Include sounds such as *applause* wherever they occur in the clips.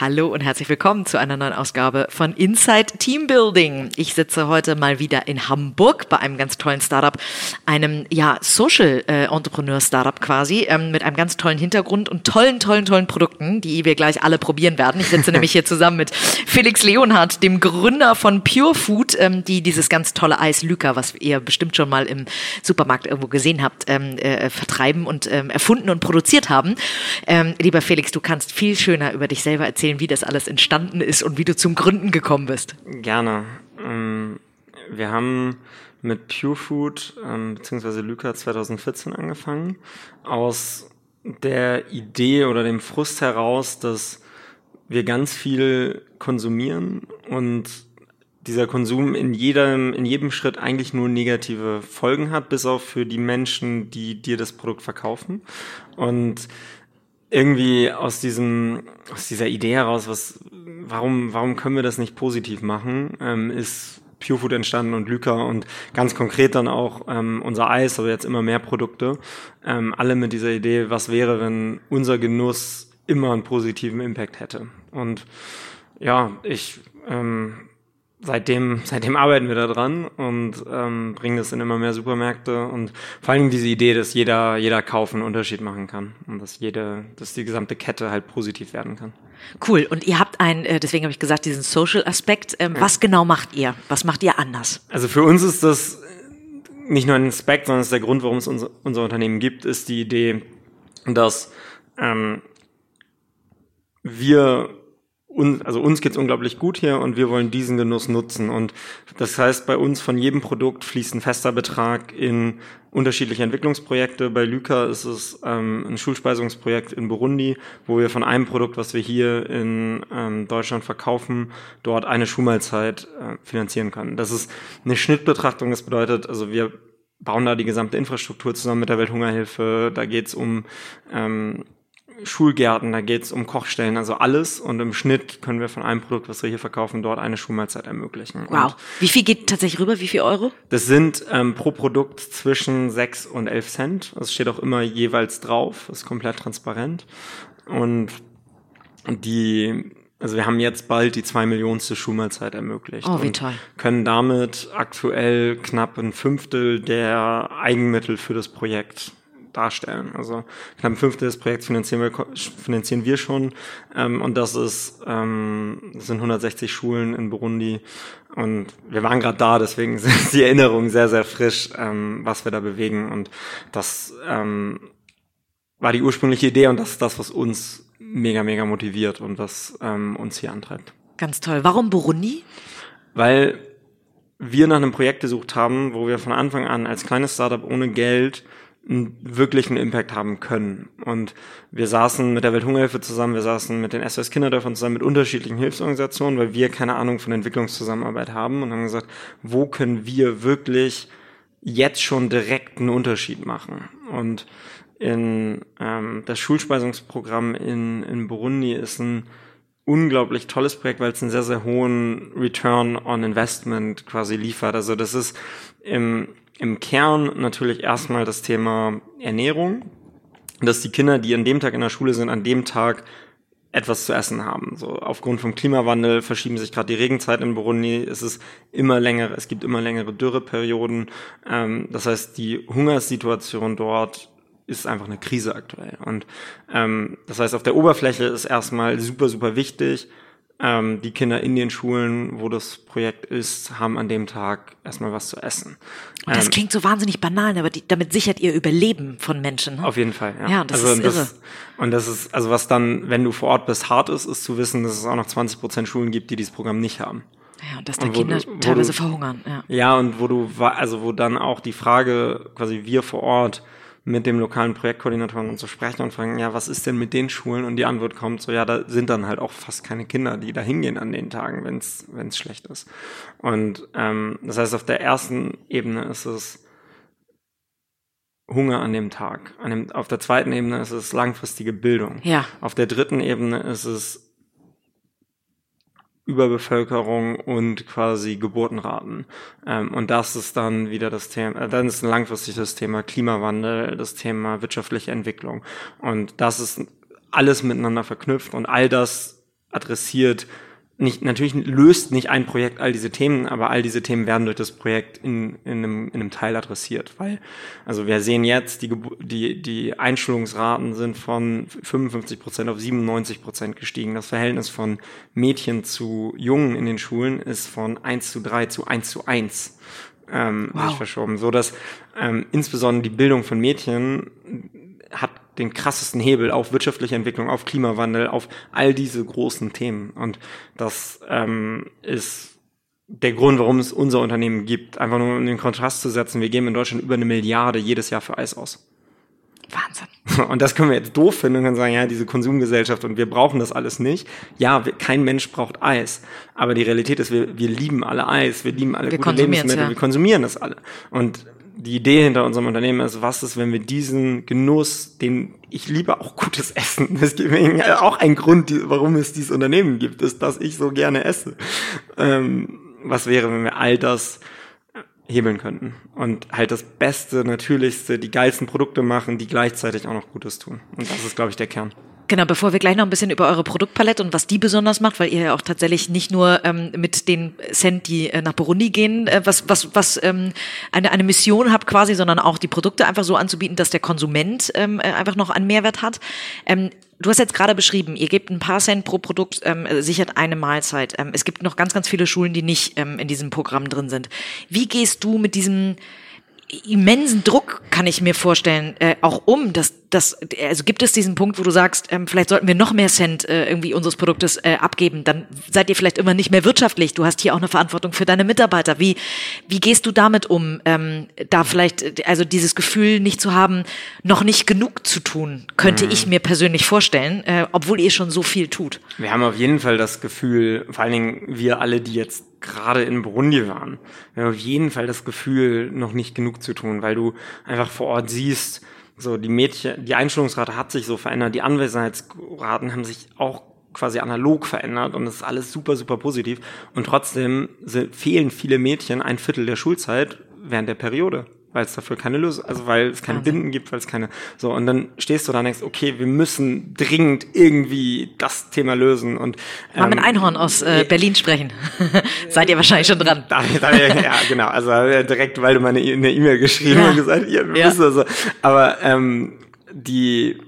Hallo und herzlich willkommen zu einer neuen Ausgabe von Inside Teambuilding. Ich sitze heute mal wieder in Hamburg bei einem ganz tollen Startup, einem ja Social äh, Entrepreneur Startup quasi ähm, mit einem ganz tollen Hintergrund und tollen, tollen, tollen Produkten, die wir gleich alle probieren werden. Ich sitze *laughs* nämlich hier zusammen mit Felix Leonhardt, dem Gründer von Pure Food, ähm, die dieses ganz tolle Eis Lyka, was ihr bestimmt schon mal im Supermarkt irgendwo gesehen habt, ähm, äh, vertreiben und ähm, erfunden und produziert haben. Ähm, lieber Felix, du kannst viel schöner über dich selber erzählen erzählen, wie das alles entstanden ist und wie du zum Gründen gekommen bist? Gerne. Ähm, wir haben mit Pure Food ähm, bzw. Lyca 2014 angefangen, aus der Idee oder dem Frust heraus, dass wir ganz viel konsumieren und dieser Konsum in jedem, in jedem Schritt eigentlich nur negative Folgen hat, bis auf für die Menschen, die dir das Produkt verkaufen. Und irgendwie aus diesem, aus dieser Idee heraus, was, warum, warum können wir das nicht positiv machen, ähm, ist Purefood entstanden und Lyca und ganz konkret dann auch ähm, unser Eis, aber jetzt immer mehr Produkte, ähm, alle mit dieser Idee, was wäre, wenn unser Genuss immer einen positiven Impact hätte. Und ja, ich ähm, seitdem, seitdem arbeiten wir da dran und ähm, bringen das in immer mehr Supermärkte und vor allem diese Idee, dass jeder, jeder Kauf einen Unterschied machen kann und dass jede, dass die gesamte Kette halt positiv werden kann. Cool. Und ihr habt ein, äh, deswegen habe ich gesagt, diesen Social-Aspekt. Ähm, ja. Was genau macht ihr? Was macht ihr anders? Also für uns ist das nicht nur ein Aspekt, sondern es ist der Grund, warum es unser, unser Unternehmen gibt, ist die Idee, dass ähm, wir uns, also uns geht's unglaublich gut hier und wir wollen diesen Genuss nutzen. Und das heißt, bei uns von jedem Produkt fließt ein fester Betrag in unterschiedliche Entwicklungsprojekte. Bei Lyca ist es ähm, ein Schulspeisungsprojekt in Burundi, wo wir von einem Produkt, was wir hier in ähm, Deutschland verkaufen, dort eine Schulmahlzeit äh, finanzieren können. Das ist eine Schnittbetrachtung. Das bedeutet, also wir bauen da die gesamte Infrastruktur zusammen mit der Welthungerhilfe. Da geht's um ähm, Schulgärten, da geht es um Kochstellen, also alles. Und im Schnitt können wir von einem Produkt, was wir hier verkaufen, dort eine Schulmahlzeit ermöglichen. Wow. Und Wie viel geht tatsächlich rüber? Wie viel Euro? Das sind ähm, pro Produkt zwischen sechs und elf Cent. Das steht auch immer jeweils drauf, ist komplett transparent. Und die also wir haben jetzt bald die zwei Millionste Schulmahlzeit ermöglicht. Oh, wie toll. Können damit aktuell knapp ein Fünftel der Eigenmittel für das Projekt darstellen. Also knapp ein Fünftel des Projekts finanzieren wir, finanzieren wir schon ähm, und das ist ähm, das sind 160 Schulen in Burundi und wir waren gerade da, deswegen *laughs* sind die Erinnerungen sehr sehr frisch, ähm, was wir da bewegen und das ähm, war die ursprüngliche Idee und das ist das, was uns mega mega motiviert und was ähm, uns hier antreibt. Ganz toll. Warum Burundi? Weil wir nach einem Projekt gesucht haben, wo wir von Anfang an als kleines Startup ohne Geld einen wirklichen Impact haben können. Und wir saßen mit der Welthungerhilfe zusammen, wir saßen mit den SOS Kinderdörfern zusammen, mit unterschiedlichen Hilfsorganisationen, weil wir keine Ahnung von Entwicklungszusammenarbeit haben und haben gesagt, wo können wir wirklich jetzt schon direkt einen Unterschied machen? Und in ähm, das Schulspeisungsprogramm in, in Burundi ist ein unglaublich tolles Projekt, weil es einen sehr, sehr hohen Return on Investment quasi liefert. Also das ist im im Kern natürlich erstmal das Thema Ernährung, dass die Kinder, die an dem Tag in der Schule sind, an dem Tag etwas zu essen haben. So aufgrund vom Klimawandel verschieben sich gerade die Regenzeiten in Burundi. Es ist immer länger, es gibt immer längere Dürreperioden. Ähm, das heißt, die Hungerssituation dort ist einfach eine Krise aktuell. Und ähm, das heißt, auf der Oberfläche ist erstmal super, super wichtig, ähm, die Kinder in den Schulen, wo das Projekt ist, haben an dem Tag erstmal was zu essen. Und das ähm, klingt so wahnsinnig banal, aber die, damit sichert ihr Überleben von Menschen. Ne? Auf jeden Fall, ja. Ja, das also, ist irre. Das, und das ist, also was dann, wenn du vor Ort bist, hart ist, ist zu wissen, dass es auch noch 20 Prozent Schulen gibt, die dieses Programm nicht haben. Ja, und dass da Kinder du, teilweise du, verhungern. Ja. ja, und wo du, also wo dann auch die Frage, quasi wir vor Ort, mit dem lokalen Projektkoordinatoren und so sprechen und fragen, ja, was ist denn mit den Schulen? Und die Antwort kommt so, ja, da sind dann halt auch fast keine Kinder, die da hingehen an den Tagen, wenn es schlecht ist. Und ähm, das heißt, auf der ersten Ebene ist es Hunger an dem Tag. An dem, auf der zweiten Ebene ist es langfristige Bildung. Ja. Auf der dritten Ebene ist es Überbevölkerung und quasi Geburtenraten. Ähm, und das ist dann wieder das Thema, äh, dann ist ein langfristiges Thema Klimawandel, das Thema wirtschaftliche Entwicklung. Und das ist alles miteinander verknüpft und all das adressiert nicht, natürlich löst nicht ein Projekt all diese Themen, aber all diese Themen werden durch das Projekt in, in, einem, in einem Teil adressiert, weil, also wir sehen jetzt, die, die, die Einschulungsraten sind von 55 Prozent auf 97 Prozent gestiegen. Das Verhältnis von Mädchen zu Jungen in den Schulen ist von 1 zu 3 zu 1 zu 1 ähm, wow. sich verschoben, so dass ähm, insbesondere die Bildung von Mädchen hat den krassesten Hebel auf wirtschaftliche Entwicklung, auf Klimawandel, auf all diese großen Themen. Und das ähm, ist der Grund, warum es unser Unternehmen gibt. Einfach nur um den Kontrast zu setzen, wir geben in Deutschland über eine Milliarde jedes Jahr für Eis aus. Wahnsinn. *laughs* Und das können wir jetzt doof finden und können sagen, ja, diese Konsumgesellschaft und wir brauchen das alles nicht. Ja, wir, kein Mensch braucht Eis. Aber die Realität ist, wir, wir lieben alle Eis, wir lieben alle wir gute Lebensmittel, ja. wir konsumieren das alle. Und die Idee hinter unserem Unternehmen ist, was ist, wenn wir diesen Genuss, den ich liebe auch gutes *laughs* Essen. Das mir auch ein Grund, warum es dieses Unternehmen gibt, ist, dass ich so gerne esse. Ähm, was wäre, wenn wir all das hebeln könnten und halt das Beste, Natürlichste, die geilsten Produkte machen, die gleichzeitig auch noch Gutes tun. Und das ist, glaube ich, der Kern. Genau, bevor wir gleich noch ein bisschen über eure Produktpalette und was die besonders macht, weil ihr ja auch tatsächlich nicht nur ähm, mit den Cent, die äh, nach Burundi gehen, äh, was, was, was ähm, eine, eine Mission habt quasi, sondern auch die Produkte einfach so anzubieten, dass der Konsument ähm, äh, einfach noch einen Mehrwert hat. Ähm, du hast jetzt gerade beschrieben, ihr gebt ein paar Cent pro Produkt, ähm, sichert eine Mahlzeit. Ähm, es gibt noch ganz, ganz viele Schulen, die nicht ähm, in diesem Programm drin sind. Wie gehst du mit diesem immensen Druck, kann ich mir vorstellen, äh, auch um, dass das, also gibt es diesen Punkt, wo du sagst, ähm, vielleicht sollten wir noch mehr Cent äh, irgendwie unseres Produktes äh, abgeben, dann seid ihr vielleicht immer nicht mehr wirtschaftlich. Du hast hier auch eine Verantwortung für deine Mitarbeiter. Wie, wie gehst du damit um, ähm, da vielleicht, also dieses Gefühl nicht zu haben, noch nicht genug zu tun, könnte mhm. ich mir persönlich vorstellen, äh, obwohl ihr schon so viel tut. Wir haben auf jeden Fall das Gefühl, vor allen Dingen wir alle, die jetzt gerade in Burundi waren, wir haben auf jeden Fall das Gefühl, noch nicht genug zu tun, weil du einfach vor Ort siehst, so die Mädchen, die Einstellungsrate hat sich so verändert, die Anwesenheitsraten haben sich auch quasi analog verändert und das ist alles super, super positiv. Und trotzdem fehlen viele Mädchen ein Viertel der Schulzeit während der Periode weil es dafür keine Lösung, also weil es keine Wahnsinn. Binden gibt, weil es keine, so, und dann stehst du da und denkst, okay, wir müssen dringend irgendwie das Thema lösen und, ähm, Mal mit Einhorn aus äh, Berlin sprechen. *laughs* Seid ihr wahrscheinlich schon dran. Da, da, ja, genau, also äh, direkt, weil du meine e-, eine E-Mail geschrieben ja. und gesagt, ja, wir ja. müssen also, aber, ähm, die,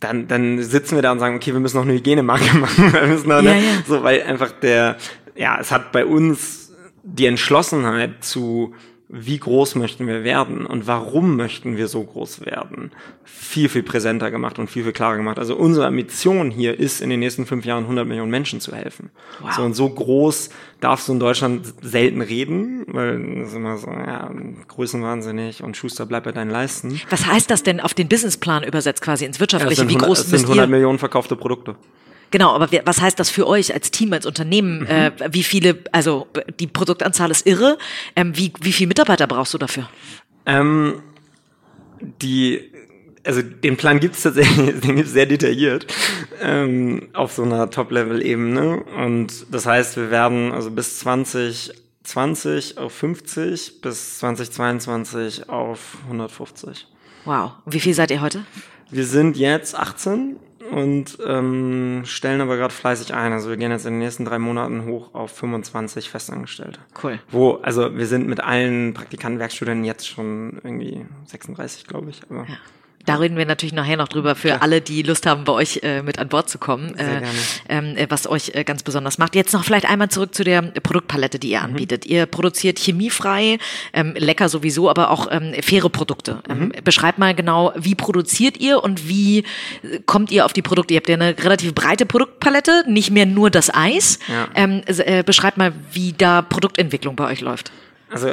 dann, dann sitzen wir da und sagen, okay, wir müssen noch eine Hygienemarke *laughs* machen, wir müssen noch, ja, ne, so, weil einfach der, ja, es hat bei uns die Entschlossenheit zu, wie groß möchten wir werden und warum möchten wir so groß werden, viel, viel präsenter gemacht und viel, viel klarer gemacht. Also unsere Mission hier ist, in den nächsten fünf Jahren 100 Millionen Menschen zu helfen. Wow. So und so groß darfst du in Deutschland selten reden, weil das ist immer so, ja, größenwahnsinnig und Schuster bleibt bei deinen Leisten. Was heißt das denn auf den Businessplan übersetzt quasi ins Wirtschaftliche? Ja, wie 100, groß sind 100 Millionen verkaufte Produkte. Genau, aber was heißt das für euch als Team, als Unternehmen? Mhm. Äh, wie viele, also die Produktanzahl ist irre. Ähm, wie, wie viele Mitarbeiter brauchst du dafür? Ähm, die, also den Plan gibt's tatsächlich, *laughs* den gibt's sehr detailliert ähm, auf so einer Top-Level-Ebene. Und das heißt, wir werden also bis 2020 auf 50, bis 2022 auf 150. Wow. Und wie viel seid ihr heute? Wir sind jetzt 18 und ähm, stellen aber gerade fleißig ein. Also wir gehen jetzt in den nächsten drei Monaten hoch auf 25 Festangestellte. Cool. Wo, also wir sind mit allen Praktikanten, Werkstudenten jetzt schon irgendwie 36, glaube ich. Aber ja. Da reden wir natürlich nachher noch drüber für ja. alle, die Lust haben, bei euch äh, mit an Bord zu kommen, äh, ähm, äh, was euch äh, ganz besonders macht. Jetzt noch vielleicht einmal zurück zu der Produktpalette, die ihr mhm. anbietet. Ihr produziert chemiefrei, ähm, lecker sowieso, aber auch ähm, faire Produkte. Ähm, mhm. Beschreibt mal genau, wie produziert ihr und wie äh, kommt ihr auf die Produkte? Ihr habt ja eine relativ breite Produktpalette, nicht mehr nur das Eis. Ja. Ähm, äh, beschreibt mal, wie da Produktentwicklung bei euch läuft. Also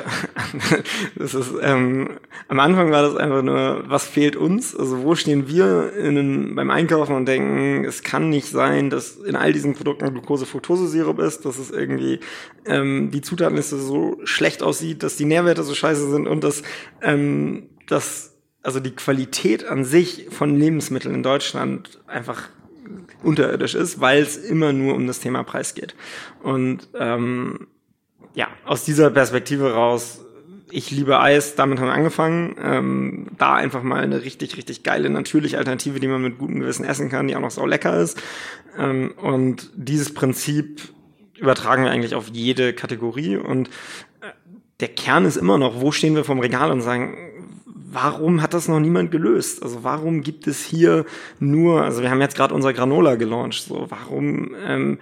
*laughs* das ist ähm, am Anfang war das einfach nur, was fehlt uns? Also wo stehen wir in, beim Einkaufen und denken, es kann nicht sein, dass in all diesen Produkten Glucose-Fructose-Sirup ist, dass es irgendwie ähm, die Zutatenliste so schlecht aussieht, dass die Nährwerte so scheiße sind und dass ähm, dass also die Qualität an sich von Lebensmitteln in Deutschland einfach unterirdisch ist, weil es immer nur um das Thema Preis geht. Und ähm, ja, aus dieser Perspektive raus, ich liebe Eis, damit haben wir angefangen. Ähm, da einfach mal eine richtig, richtig geile, natürliche Alternative, die man mit gutem Gewissen essen kann, die auch noch so lecker ist. Ähm, und dieses Prinzip übertragen wir eigentlich auf jede Kategorie und äh, der Kern ist immer noch, wo stehen wir vom Regal und sagen, warum hat das noch niemand gelöst? Also warum gibt es hier nur, also wir haben jetzt gerade unser Granola gelauncht, so warum ähm,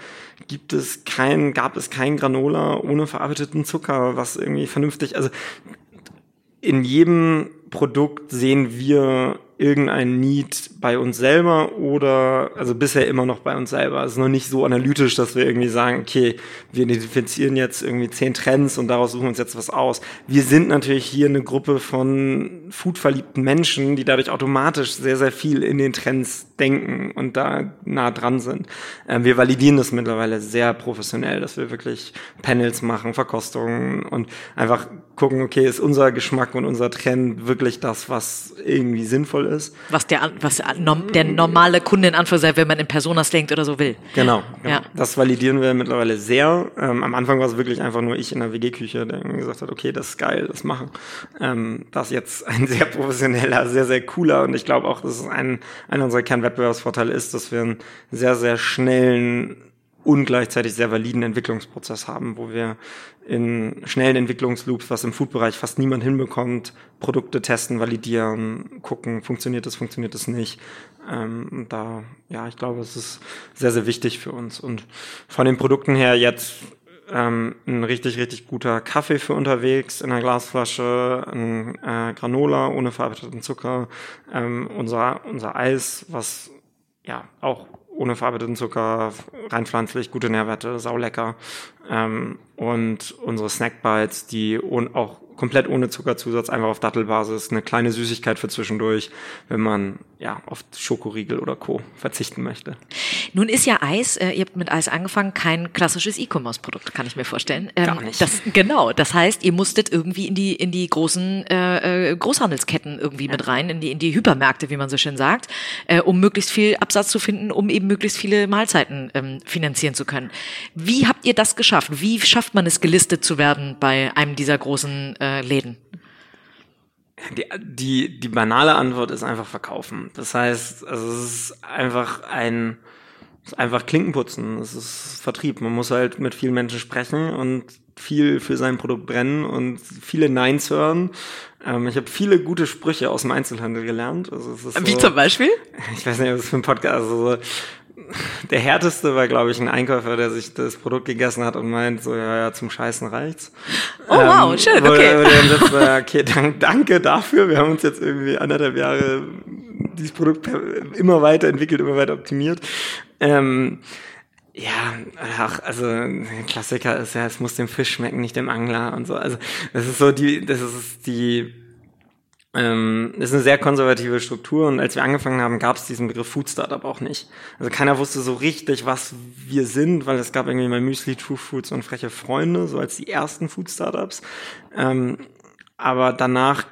gibt es kein, gab es kein Granola ohne verarbeiteten Zucker, was irgendwie vernünftig, also in jedem Produkt sehen wir irgendein Need bei uns selber oder, also bisher immer noch bei uns selber. Es ist noch nicht so analytisch, dass wir irgendwie sagen, okay, wir identifizieren jetzt irgendwie zehn Trends und daraus suchen uns jetzt was aus. Wir sind natürlich hier eine Gruppe von foodverliebten Menschen, die dadurch automatisch sehr, sehr viel in den Trends denken und da nah dran sind. Ähm, wir validieren das mittlerweile sehr professionell, dass wir wirklich Panels machen, Verkostungen und einfach gucken, okay, ist unser Geschmack und unser Trend wirklich das, was irgendwie sinnvoll ist. Was der, was der normale Kunde in Anführungszeichen, wenn man in Personas denkt oder so will. Genau, genau. Ja. das validieren wir mittlerweile sehr. Ähm, am Anfang war es wirklich einfach nur ich in der WG-Küche, der gesagt hat, okay, das ist geil, das machen. Ähm, das ist jetzt *laughs* ein sehr professioneller, sehr, sehr cooler und ich glaube auch, das ist ein, einer unserer Kernwettbewerbsvorteile ist, dass wir einen sehr, sehr schnellen und gleichzeitig sehr validen Entwicklungsprozess haben, wo wir in schnellen Entwicklungsloops, was im Food-Bereich fast niemand hinbekommt, Produkte testen, validieren, gucken, funktioniert es, funktioniert es nicht. Ähm, da, ja, ich glaube, es ist sehr, sehr wichtig für uns. Und von den Produkten her jetzt ähm, ein richtig, richtig guter Kaffee für unterwegs in einer Glasflasche, ein äh, Granola ohne verarbeiteten Zucker, ähm, unser, unser Eis, was ja auch ohne verarbeiteten Zucker, rein pflanzlich, gute Nährwerte, saulecker. Ähm, und unsere Snackbites, die auch komplett ohne Zuckerzusatz, einfach auf Dattelbasis, eine kleine Süßigkeit für zwischendurch, wenn man ja auf Schokoriegel oder Co. verzichten möchte. Nun ist ja Eis, äh, ihr habt mit Eis angefangen, kein klassisches E-Commerce-Produkt, kann ich mir vorstellen. Ähm, Gar nicht. Das, genau, das heißt, ihr musstet irgendwie in die in die großen äh, äh, Großhandelsketten irgendwie ja. mit rein, in die in die Hypermärkte, wie man so schön sagt, äh, um möglichst viel Absatz zu finden, um eben möglichst viele Mahlzeiten ähm, finanzieren zu können. Wie habt ihr das geschafft? Wie schafft man es, gelistet zu werden bei einem dieser großen äh, Läden? Die, die, die banale Antwort ist einfach verkaufen. Das heißt, also es ist einfach ein, es ist einfach Klinkenputzen. Es ist Vertrieb. Man muss halt mit vielen Menschen sprechen und viel für sein Produkt brennen und viele Neins hören. Ähm, ich habe viele gute Sprüche aus dem Einzelhandel gelernt. Also Wie so, zum Beispiel? *laughs* Ich weiß nicht, was für ein Podcast. Also so, *laughs* der härteste war, glaube ich, ein Einkäufer, der sich das Produkt gegessen hat und meint, so, ja, ja, zum Scheißen reicht's. Oh, ähm, wow, schön, okay. Wo dann sitzt, okay, dank, danke dafür. Wir haben uns jetzt irgendwie anderthalb Jahre dieses Produkt immer weiter entwickelt, immer weiter optimiert. Ähm, ja, ach, also Klassiker ist ja, es muss dem Fisch schmecken, nicht dem Angler und so. Also das ist so die, das ist die ähm, ist eine sehr konservative Struktur und als wir angefangen haben, gab es diesen Begriff Food Startup auch nicht. Also keiner wusste so richtig, was wir sind, weil es gab irgendwie mal Müsli, True Foods und freche Freunde, so als die ersten Food Startups. Ähm, aber danach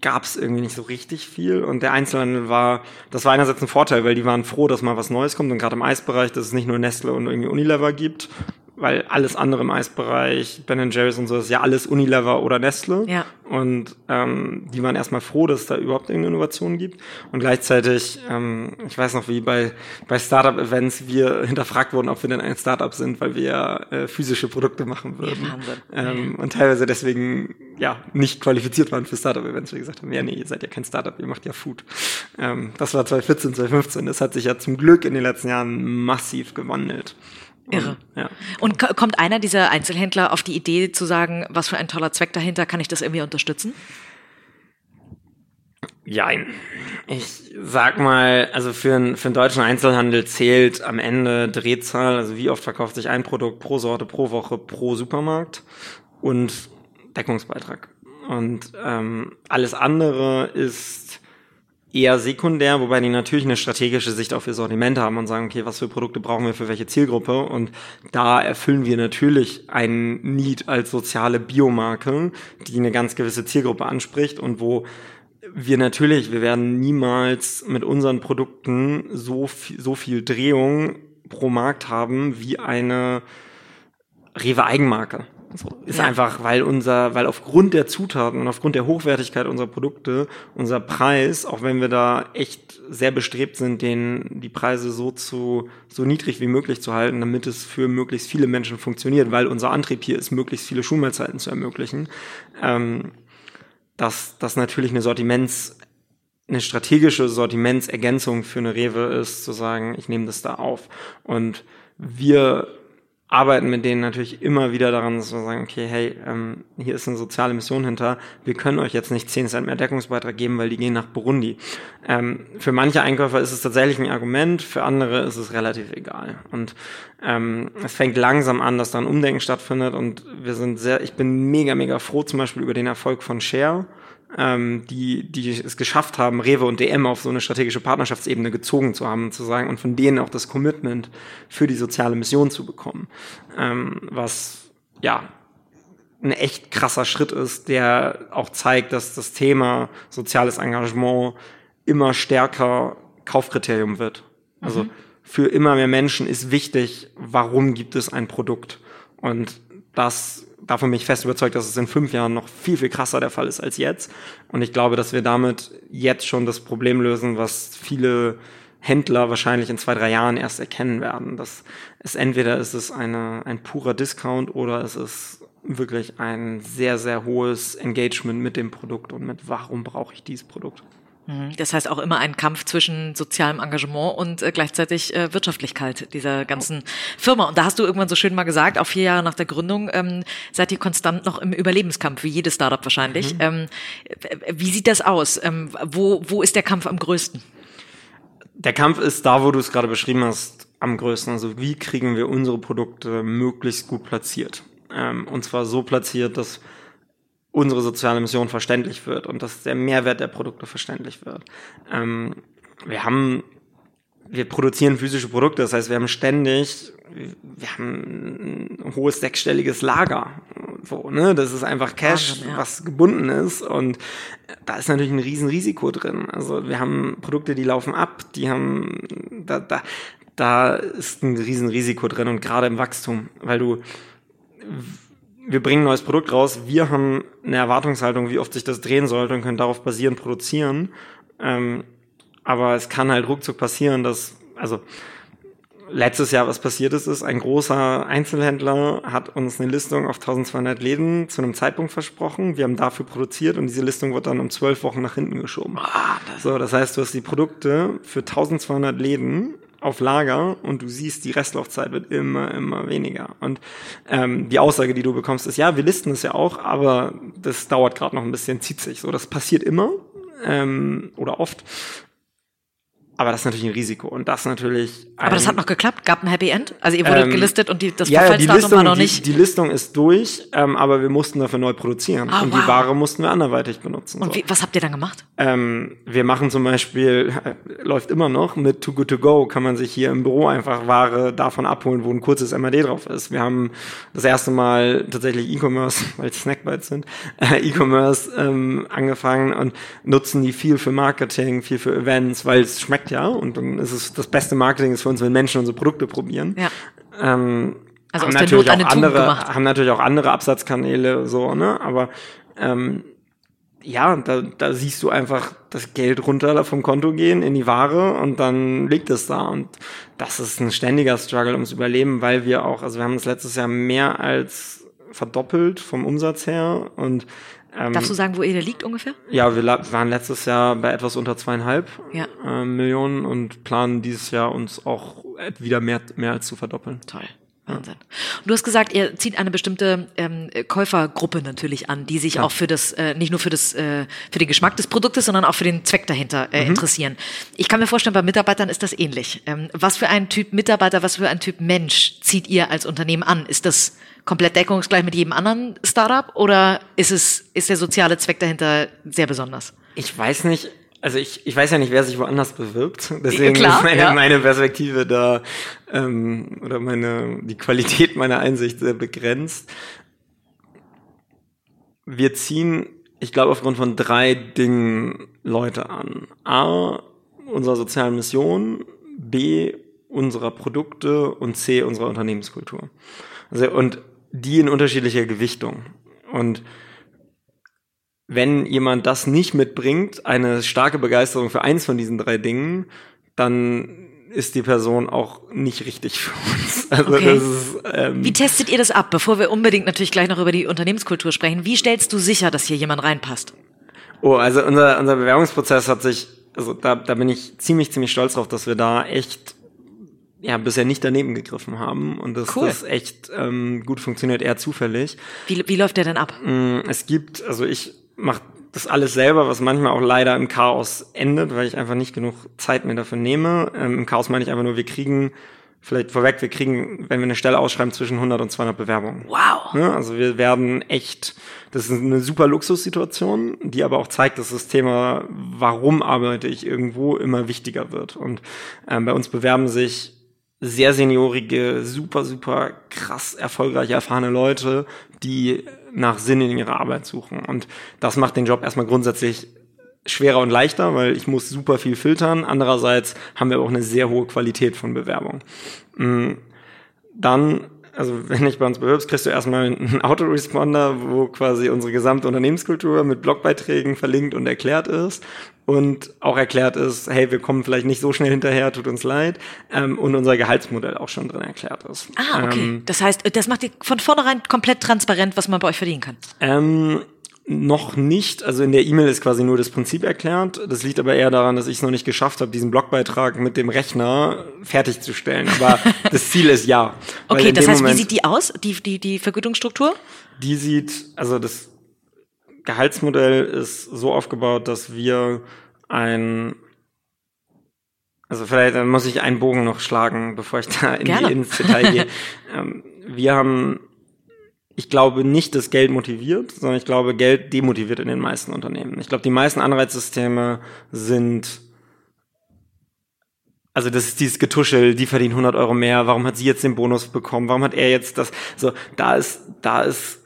gab es irgendwie nicht so richtig viel und der Einzelhandel war, das war einerseits ein Vorteil, weil die waren froh, dass mal was Neues kommt und gerade im Eisbereich, dass es nicht nur Nestle und irgendwie Unilever gibt weil alles andere im Eisbereich, Ben Jerry's und so, ist ja alles Unilever oder Nestle. Ja. Und ähm, die waren erstmal froh, dass es da überhaupt irgendeine Innovation gibt. Und gleichzeitig, ähm, ich weiß noch, wie bei, bei Startup-Events wir hinterfragt wurden, ob wir denn ein Startup sind, weil wir äh, physische Produkte machen würden. Ja, ähm, und teilweise deswegen ja nicht qualifiziert waren für Startup-Events. Wir gesagt haben, ja, nee, ihr seid ja kein Startup, ihr macht ja Food. Ähm, das war 2014, 2015. Das hat sich ja zum Glück in den letzten Jahren massiv gewandelt. Irre. Ja. Und kommt einer dieser Einzelhändler auf die Idee zu sagen, was für ein toller Zweck dahinter, kann ich das irgendwie unterstützen? Jein. Ich sag mal, also für, einen für einen deutschen Einzelhandel zählt am Ende Drehzahl, also wie oft verkauft sich ein Produkt pro Sorte, pro Woche, pro Supermarkt und Deckungsbeitrag. Und ähm, alles andere ist eher sekundär, wobei die natürlich eine strategische Sicht auf ihr Sortiment haben und sagen, okay, was für Produkte brauchen wir für welche Zielgruppe? Und da erfüllen wir natürlich einen Need als soziale Biomarke, die eine ganz gewisse Zielgruppe anspricht und wo wir natürlich, wir werden niemals mit unseren Produkten so viel, so viel Drehung pro Markt haben wie eine Rewe Eigenmarke. So, ist ja. einfach, weil unser, weil aufgrund der Zutaten und aufgrund der Hochwertigkeit unserer Produkte unser Preis, auch wenn wir da echt sehr bestrebt sind, den, die Preise so zu, so niedrig wie möglich zu halten, damit es für möglichst viele Menschen funktioniert, weil unser Antrieb hier ist, möglichst viele Schulmahlzeiten zu ermöglichen, ähm, dass das natürlich eine Sortiments, eine strategische Sortimentsergänzung für eine Rewe ist, zu sagen, ich nehme das da auf. Und wir arbeiten mit denen natürlich immer wieder daran, dass wir sagen, okay, hey, ähm, hier ist eine soziale Mission hinter, wir können euch jetzt nicht 10 Cent mehr Deckungsbeitrag geben, weil die gehen nach Burundi. Ähm, für manche Einkäufer ist es tatsächlich ein Argument, für andere ist es relativ egal. Und ähm, es fängt langsam an, dass da ein Umdenken stattfindet und wir sind sehr, ich bin mega, mega froh zum Beispiel über den Erfolg von Share ähm, die, die es geschafft haben, Rewe und DM auf so eine strategische Partnerschaftsebene gezogen zu haben, zu sagen, und von denen auch das Commitment für die soziale Mission zu bekommen. Ähm, was, ja, ein echt krasser Schritt ist, der auch zeigt, dass das Thema soziales Engagement immer stärker Kaufkriterium wird. Also mhm. für immer mehr Menschen ist wichtig, warum gibt es ein Produkt? Und das davon bin ich fest überzeugt, dass es in fünf Jahren noch viel, viel krasser der Fall ist als jetzt. Und ich glaube, dass wir damit jetzt schon das Problem lösen, was viele Händler wahrscheinlich in zwei, drei Jahren erst erkennen werden. Dass es entweder ist es eine, ein purer Discount oder es ist wirklich ein sehr, sehr hohes Engagement mit dem Produkt und mit warum brauche ich dieses Produkt. Mhm. Das heißt auch immer ein Kampf zwischen sozialem Engagement und äh, gleichzeitig äh, Wirtschaftlichkeit dieser ganzen Firma. Und da hast du irgendwann so schön mal gesagt, auch vier Jahre nach der Gründung ähm, seid ihr konstant noch im Überlebenskampf, wie jedes Startup wahrscheinlich. Mhm. Ähm, wie sieht das aus? Ähm, wo, wo ist der Kampf am größten? Der Kampf ist da, wo du es gerade beschrieben hast, am größten. Also wie kriegen wir unsere Produkte möglichst gut platziert? Ähm, und zwar so platziert, dass unsere soziale Mission verständlich wird und dass der Mehrwert der Produkte verständlich wird. Ähm, wir haben, wir produzieren physische Produkte, das heißt, wir haben ständig, wir haben ein hohes sechsstelliges Lager. So, ne? Das ist einfach Cash, Wahnsinn, ja. was gebunden ist und da ist natürlich ein Riesenrisiko drin. Also wir haben Produkte, die laufen ab, die haben, da, da, da ist ein Riesenrisiko drin und gerade im Wachstum, weil du wir bringen ein neues Produkt raus, wir haben eine Erwartungshaltung, wie oft sich das drehen sollte und können darauf basierend produzieren. Ähm, aber es kann halt ruckzuck passieren, dass, also letztes Jahr was passiert ist, ist, ein großer Einzelhändler hat uns eine Listung auf 1200 Läden zu einem Zeitpunkt versprochen. Wir haben dafür produziert und diese Listung wird dann um zwölf Wochen nach hinten geschoben. Ah, das so, das heißt, du hast die Produkte für 1200 Läden auf Lager und du siehst, die Restlaufzeit wird immer, immer weniger. Und ähm, die Aussage, die du bekommst, ist, ja, wir listen es ja auch, aber das dauert gerade noch ein bisschen, zieht sich. So, das passiert immer ähm, oder oft. Aber das ist natürlich ein Risiko und das natürlich. Aber das hat noch geklappt, gab ein Happy End. Also ihr wurdet ähm, gelistet und die, das ja, Verfallsdatum war noch nicht. Die, die Listung ist durch, ähm, aber wir mussten dafür neu produzieren ah, und wow. die Ware mussten wir anderweitig benutzen. Und so. wie, was habt ihr dann gemacht? Ähm, wir machen zum Beispiel, äh, läuft immer noch mit Too Good To Go, kann man sich hier im Büro einfach Ware davon abholen, wo ein kurzes MAD drauf ist. Wir haben das erste Mal tatsächlich E-Commerce, *laughs* weil es Snackbites sind, äh, E-Commerce ähm, angefangen und nutzen die viel für Marketing, viel für Events, weil es schmeckt ja. Und dann ist es das beste Marketing ist für uns, wenn Menschen unsere Produkte probieren. Ja. Ähm, also haben natürlich auch andere, haben natürlich auch andere Absatzkanäle, so, ne? Aber ähm, ja, da, da siehst du einfach das Geld runter vom Konto gehen in die Ware und dann liegt es da. Und das ist ein ständiger Struggle ums Überleben, weil wir auch, also wir haben es letztes Jahr mehr als verdoppelt vom Umsatz her und ähm, Darfst du sagen, wo ihr da liegt ungefähr? Ja, wir waren letztes Jahr bei etwas unter zweieinhalb ja. äh, Millionen und planen dieses Jahr uns auch wieder mehr, mehr als zu verdoppeln. Toll. Wahnsinn. Und du hast gesagt, ihr zieht eine bestimmte ähm, Käufergruppe natürlich an, die sich ja. auch für das, äh, nicht nur für das, äh, für den Geschmack des Produktes, sondern auch für den Zweck dahinter äh, mhm. interessieren. Ich kann mir vorstellen, bei Mitarbeitern ist das ähnlich. Ähm, was für ein Typ Mitarbeiter, was für ein Typ Mensch zieht ihr als Unternehmen an? Ist das komplett deckungsgleich mit jedem anderen Startup oder ist es, ist der soziale Zweck dahinter sehr besonders? Ich weiß nicht. Also ich, ich weiß ja nicht, wer sich woanders bewirbt. Deswegen Klar, ist meine, ja. meine Perspektive da ähm, oder meine die Qualität meiner Einsicht sehr begrenzt. Wir ziehen, ich glaube, aufgrund von drei Dingen Leute an. A, unserer sozialen Mission, B, unserer Produkte und C, unserer Unternehmenskultur. Also, und die in unterschiedlicher Gewichtung. Und wenn jemand das nicht mitbringt, eine starke Begeisterung für eins von diesen drei Dingen, dann ist die Person auch nicht richtig für uns. *laughs* Also okay. das ist, ähm, wie testet ihr das ab, bevor wir unbedingt natürlich gleich noch über die Unternehmenskultur sprechen? Wie stellst du sicher, dass hier jemand reinpasst? Oh, also unser, unser Bewerbungsprozess hat sich, also da, da bin ich ziemlich, ziemlich stolz drauf, dass wir da echt ja bisher nicht daneben gegriffen haben und dass cool. das echt ähm, gut funktioniert, eher zufällig. Wie, wie läuft der denn ab? Mm, es gibt, also ich mache das alles selber, was manchmal auch leider im Chaos endet, weil ich einfach nicht genug Zeit mir dafür nehme. Ähm, Im Chaos meine ich einfach nur, wir kriegen vielleicht vorweg, wir kriegen, wenn wir eine Stelle ausschreiben, zwischen 100 und 200 Bewerbungen. Wow. Ja, also wir werden echt, das ist eine super Luxussituation, die aber auch zeigt, dass das Thema, warum arbeite ich irgendwo, immer wichtiger wird. Und ähm, bei uns bewerben sich sehr seniorige, super, super krass erfolgreiche, erfahrene Leute, die nach Sinn in ihrer Arbeit suchen. Und das macht den Job erstmal grundsätzlich schwerer und leichter, weil ich muss super viel filtern. Andererseits haben wir auch eine sehr hohe Qualität von Bewerbung. Mm, dann, also wenn ich bei uns bewirbst, kriegst du erstmal einen Autoresponder, wo quasi unsere gesamte Unternehmenskultur mit Blogbeiträgen verlinkt und erklärt ist und auch erklärt ist, hey, wir kommen vielleicht nicht so schnell hinterher, tut uns leid, ähm, und unser Gehaltsmodell auch schon drin erklärt ist. Ah, okay. Ähm, das heißt, das macht ihr von vornherein komplett transparent, was man bei euch verdienen kann. Ähm, noch nicht, also in der E-Mail ist quasi nur das Prinzip erklärt. Das liegt aber eher daran, dass ich es noch nicht geschafft habe, diesen Blogbeitrag mit dem Rechner fertigzustellen. Aber *laughs* das Ziel ist ja. Okay, das heißt, Moment, wie sieht die aus, die, die, die Vergütungsstruktur? Die sieht, also das Gehaltsmodell ist so aufgebaut, dass wir ein also vielleicht muss ich einen Bogen noch schlagen, bevor ich da in die, ins Detail gehe. *laughs* ähm, wir haben ich glaube nicht, dass Geld motiviert, sondern ich glaube, Geld demotiviert in den meisten Unternehmen. Ich glaube, die meisten Anreizsysteme sind, also das ist dieses Getuschel, die verdienen 100 Euro mehr, warum hat sie jetzt den Bonus bekommen, warum hat er jetzt das, so, da ist, da ist,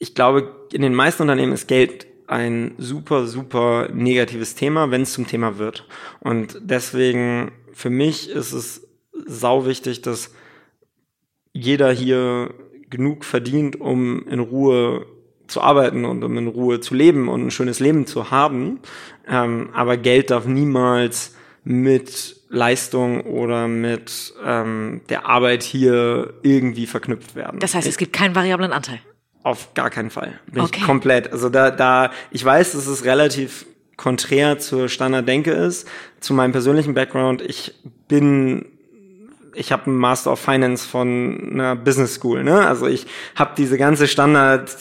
ich glaube, in den meisten Unternehmen ist Geld ein super, super negatives Thema, wenn es zum Thema wird. Und deswegen, für mich ist es sau wichtig, dass jeder hier genug verdient, um in Ruhe zu arbeiten und um in Ruhe zu leben und ein schönes Leben zu haben. Ähm, aber Geld darf niemals mit Leistung oder mit ähm, der Arbeit hier irgendwie verknüpft werden. Das heißt, es gibt keinen variablen Anteil. Auf gar keinen Fall. Bin okay. ich komplett. Also da, da, ich weiß, dass es relativ konträr zur Standarddenke ist. Zu meinem persönlichen Background, ich bin ich habe einen Master of Finance von einer Business School, ne? Also ich habe diese ganze Standard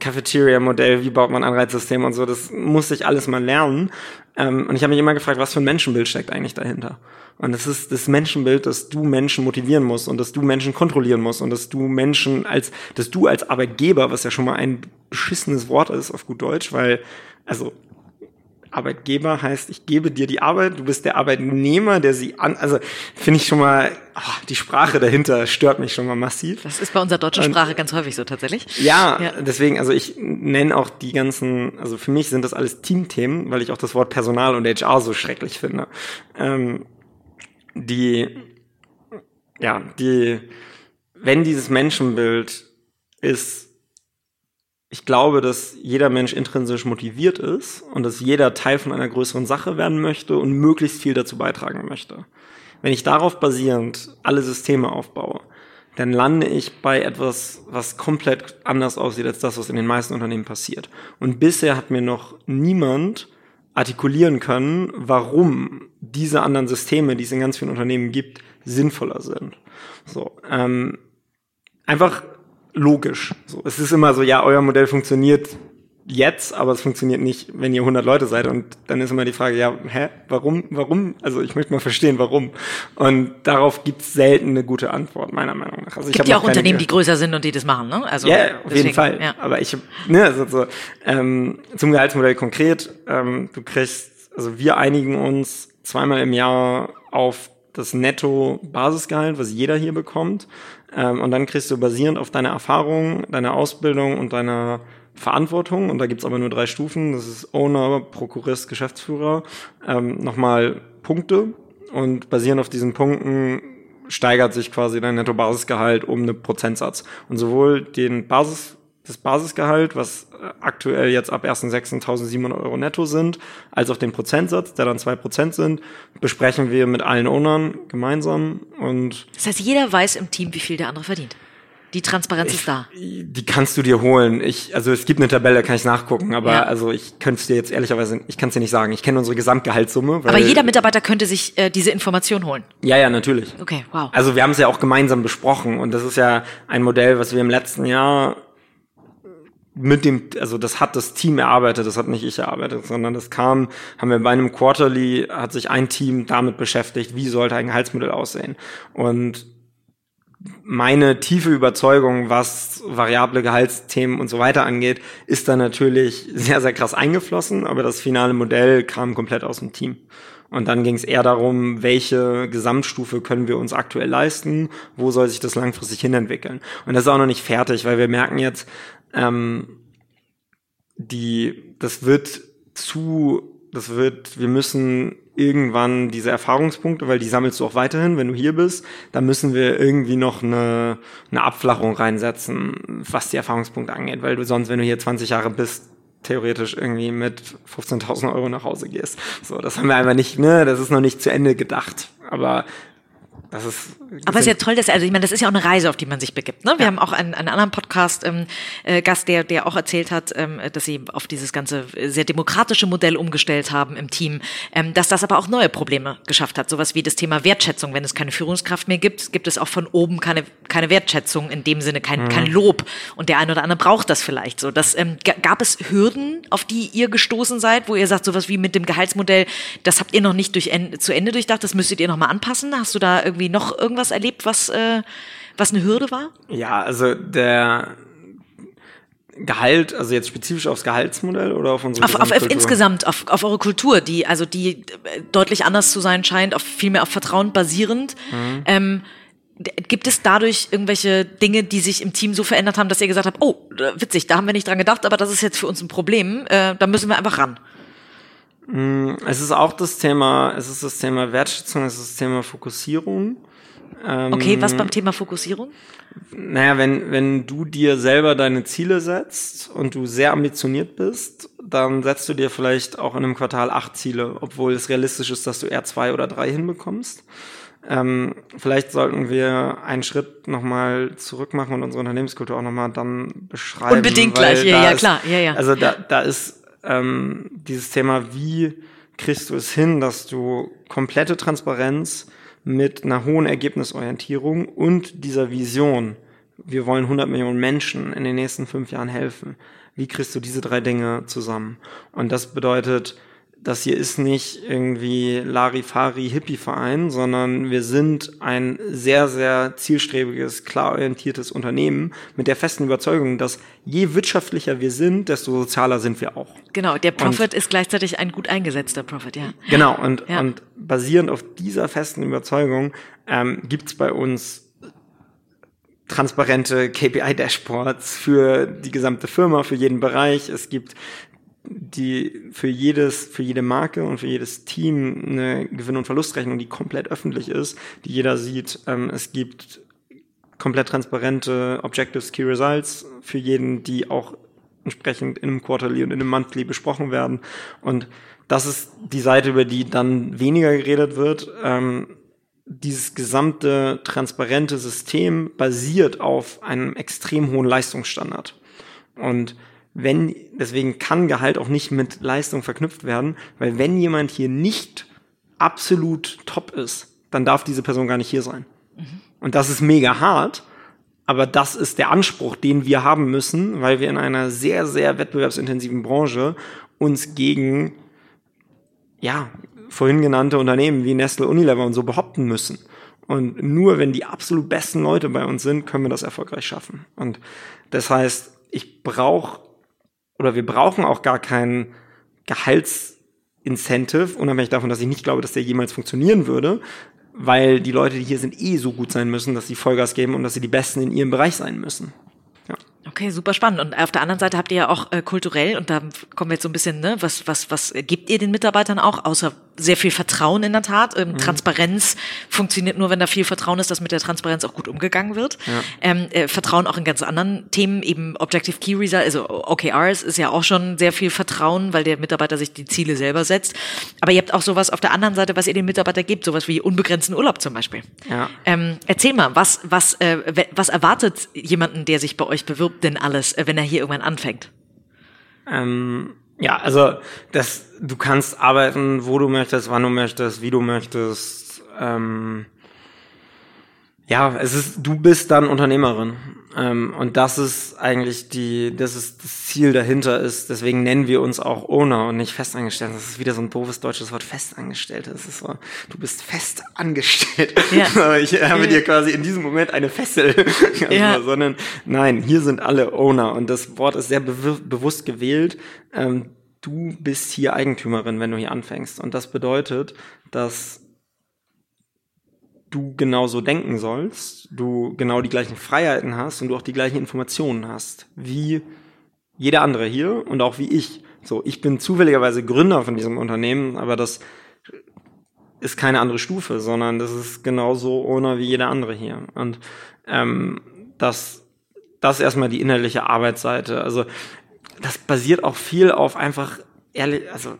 Cafeteria Modell, wie baut man Anreizsystem und so, das musste ich alles mal lernen. Ähm, und ich habe mich immer gefragt, was für ein Menschenbild steckt eigentlich dahinter? Und das ist das Menschenbild, dass du Menschen motivieren musst und dass du Menschen kontrollieren musst und dass du Menschen als, dass du als Arbeitgeber, was ja schon mal ein beschissenes Wort ist auf gut Deutsch, weil, also Arbeitgeber heißt, ich gebe dir die Arbeit, du bist der Arbeitnehmer, der sie an, also finde ich schon mal, oh, die Sprache dahinter stört mich schon mal massiv. Das ist bei unserer deutschen Sprache Und, ganz häufig so tatsächlich. Ja, ja, deswegen, also ich nenne auch die ganzen, also für mich sind das alles Teamthemen, weil ich auch das Wort Personal und HR so schrecklich finde. Ähm, die, ja, die, wenn dieses Menschenbild ist, ich glaube, dass jeder Mensch intrinsisch motiviert ist und dass jeder Teil von einer größeren Sache werden möchte und möglichst viel dazu beitragen möchte. Wenn ich darauf basierend alle Systeme aufbaue, dann lande ich bei etwas, was komplett anders aussieht als das, was in den meisten Unternehmen passiert. Und bisher hat mir noch niemand artikulieren können, warum diese anderen Systeme, die es in ganz vielen Unternehmen gibt, sinnvoller sind. So, ähm, einfach logisch. So, es ist immer so, ja, euer Modell funktioniert jetzt, aber es funktioniert nicht, wenn ihr 100 Leute seid. Und dann ist immer die Frage, ja, hä, warum, warum? Also ich möchte mal verstehen, warum. Und darauf gibt es selten eine gute Antwort, meiner Meinung nach. Also es gibt ja auch Unternehmen, die größer sind und die das machen, ne? Also ja, auf deswegen, jeden Fall. Ja. Aber ich, ne, also so, ähm, zum Gehaltsmodell konkret, ähm, du kriegst, also wir einigen uns zweimal im Jahr auf das Netto-Basisgehalt, was jeder hier bekommt. Ähm, und dann kriegst du basierend auf deiner Erfahrung, deiner Ausbildung und deiner Verantwortung und da gibt's aber nur drei Stufen. Das ist Owner, Prokurist, Geschäftsführer. Ähm, nochmal Punkte und basierend auf diesen Punkten steigert sich quasi dein Netto-Basisgehalt um einen Prozentsatz. Und sowohl den Basis, das Basisgehalt, was äh, aktuell jetzt ab 1.6.700 Euro netto sind, als auch den Prozentsatz, der dann zwei Prozent sind, besprechen wir mit allen Ownern gemeinsam und. Das heißt, jeder weiß im Team, wie viel der andere verdient. Die Transparenz ich, ist da. Die kannst du dir holen. Ich, also es gibt eine Tabelle, kann ich nachgucken, aber Ja. also ich könnte es dir jetzt ehrlicherweise, ich kann es dir nicht sagen. Ich kenne unsere Gesamtgehaltssumme. Aber jeder Mitarbeiter könnte sich äh, diese Information holen. Ja, ja, natürlich. Okay, wow. Also wir haben es ja auch gemeinsam besprochen und das ist ja ein Modell, was wir im letzten Jahr mit dem, also das hat das Team erarbeitet, das hat nicht ich erarbeitet, sondern das kam, haben wir bei einem Quarterly, hat sich ein Team damit beschäftigt, wie sollte ein Gehaltsmodell aussehen. Und meine tiefe Überzeugung, was variable Gehaltsthemen und so weiter angeht, ist da natürlich sehr, sehr krass eingeflossen, aber das finale Modell kam komplett aus dem Team. Und dann ging es eher darum, welche Gesamtstufe können wir uns aktuell leisten, wo soll sich das langfristig hinentwickeln. Und das ist auch noch nicht fertig, weil wir merken jetzt, ähm, die, das wird zu, das wird, wir müssen irgendwann diese Erfahrungspunkte, weil die sammelst du auch weiterhin, wenn du hier bist, da müssen wir irgendwie noch eine, eine Abflachung reinsetzen, was die Erfahrungspunkte angeht, weil du sonst, wenn du hier 20 Jahre bist, theoretisch irgendwie mit 15.000 Euro nach Hause gehst. So, das haben wir einfach nicht, ne, das ist noch nicht zu Ende gedacht, aber das ist. Aber es ist ja toll, dass, also ich meine, das ist ja auch eine Reise, auf die man sich begibt. Ne? Wir haben auch einen, einen anderen Podcast-Gast, ähm, äh, der, der auch erzählt hat, ähm, dass sie auf dieses ganze äh, sehr demokratische Modell umgestellt haben im Team, ähm, dass das aber auch neue Probleme geschafft hat. Sowas wie das Thema Wertschätzung. Wenn es keine Führungskraft mehr gibt, gibt es auch von oben keine, keine Wertschätzung, in dem Sinne kein, kein Lob. Und der eine oder andere braucht das vielleicht so. Das, ähm, ga- gab es Hürden, auf die ihr gestoßen seid, wo ihr sagt, sowas wie mit dem Gehaltsmodell, das habt ihr noch nicht durch zu Ende durchdacht, das müsstet ihr noch mal anpassen? Hast du da irgendwie noch irgendwas erlebt, was, äh, was eine Hürde war? Ja, also der Gehalt, also jetzt spezifisch aufs Gehaltsmodell oder auf unsere Auf, auf, auf insgesamt, auf, auf eure Kultur, die, also die äh, deutlich anders zu sein scheint, auf viel mehr auf Vertrauen basierend. Mhm. Ähm, gibt es dadurch irgendwelche Dinge, die sich im Team so verändert haben, dass ihr gesagt habt, oh, äh, witzig, da haben wir nicht dran gedacht, aber das ist jetzt für uns ein Problem, äh, da müssen wir einfach ran. Es ist auch das Thema, es ist das Thema Wertschätzung, es ist das Thema Fokussierung. Ähm, Okay, was beim Thema Fokussierung? Naja, wenn, wenn du dir selber deine Ziele setzt und du sehr ambitioniert bist, dann setzt du dir vielleicht auch in einem Quartal acht Ziele, obwohl es realistisch ist, dass du eher zwei oder drei hinbekommst. Ähm, vielleicht sollten wir einen Schritt nochmal zurück machen und unsere Unternehmenskultur auch nochmal dann beschreiben. Unbedingt gleich, ja, ja, ist, klar, ja, ja. Also da, da ist ähm, dieses Thema, wie kriegst du es hin, dass du komplette Transparenz mit einer hohen Ergebnisorientierung und dieser Vision, wir wollen 100 Millionen Menschen in den nächsten fünf Jahren helfen. Wie kriegst du diese drei Dinge zusammen? Und das bedeutet, das hier ist nicht irgendwie Larifari-Hippie-Verein, sondern wir sind ein sehr, sehr zielstrebiges, klar orientiertes Unternehmen mit der festen Überzeugung, dass je wirtschaftlicher wir sind, desto sozialer sind wir auch. Genau, der Profit ist gleichzeitig ein gut eingesetzter Profit, ja. Genau, und, Ja. und basierend auf dieser festen Überzeugung ähm, gibt's bei uns transparente KPI-Dashboards für die gesamte Firma, für jeden Bereich. Es gibt die für jedes, für jede Marke und für jedes Team eine Gewinn- und Verlustrechnung, die komplett öffentlich ist, die jeder sieht. Ähm, es gibt komplett transparente Objectives, Key Results für jeden, die auch entsprechend in einem Quarterly und in einem Monthly besprochen werden. Und das ist die Seite, über die dann weniger geredet wird. Ähm, dieses gesamte transparente System basiert auf einem extrem hohen Leistungsstandard. Und wenn, deswegen kann Gehalt auch nicht mit Leistung verknüpft werden, weil wenn jemand hier nicht absolut top ist, dann darf diese Person gar nicht hier sein. Und das ist mega hart, aber das ist der Anspruch, den wir haben müssen, weil wir in einer sehr, sehr wettbewerbsintensiven Branche uns gegen, ja, vorhin genannte Unternehmen wie Nestle, Unilever und so behaupten müssen. Und nur wenn die absolut besten Leute bei uns sind, können wir das erfolgreich schaffen. Und das heißt, ich brauche oder wir brauchen auch gar kein Gehaltsincentive, unabhängig davon, dass ich nicht glaube, dass der jemals funktionieren würde, weil die Leute, die hier sind, eh so gut sein müssen, dass sie Vollgas geben und dass sie die Besten in ihrem Bereich sein müssen. Okay, super spannend. Und auf der anderen Seite habt ihr ja auch äh, kulturell, und da kommen wir jetzt so ein bisschen, ne, was, was, was gibt ihr den Mitarbeitern auch, außer sehr viel Vertrauen in der Tat. Ähm, mhm. Transparenz funktioniert nur, wenn da viel Vertrauen ist, dass mit der Transparenz auch gut umgegangen wird. Ja. Ähm, äh, Vertrauen auch in ganz anderen Themen, eben Objective Key Result, also OKRs ist ja auch schon sehr viel Vertrauen, weil der Mitarbeiter sich die Ziele selber setzt. Aber ihr habt auch sowas auf der anderen Seite, was ihr den Mitarbeiter gibt, sowas wie unbegrenzten Urlaub zum Beispiel. Ja. Ähm, erzähl mal, was, was, äh, was erwartet jemanden, der sich bei euch bewirbt, denn alles, äh, wenn er hier irgendwann anfängt? Ähm, ja, also das, du kannst arbeiten, wo du möchtest, wann du möchtest, wie du möchtest. Ähm, ja, es ist, du bist dann Unternehmerin. Ähm, und das ist eigentlich die, das ist das Ziel dahinter ist. Deswegen nennen wir uns auch Owner und nicht Festangestellte. Das ist wieder so ein doofes deutsches Wort, Festangestellte. Das ist so, du bist fest angestellt. Ja. *laughs* ich habe dir quasi in diesem Moment eine Fessel. *laughs* ja. Sondern nein, hier sind alle Owner und das Wort ist sehr be bewusst gewählt. Ähm, du bist hier Eigentümerin, wenn du hier anfängst. Und das bedeutet, dass du genauso denken sollst, du genau die gleichen Freiheiten hast und du auch die gleichen Informationen hast, wie jeder andere hier und auch wie ich. So, ich bin zufälligerweise Gründer von diesem Unternehmen, aber das ist keine andere Stufe, sondern das ist genauso ohne wie jeder andere hier. Und ähm, das, das ist erstmal die innerliche Arbeitsseite. Also das basiert auch viel auf einfach ehrlich, also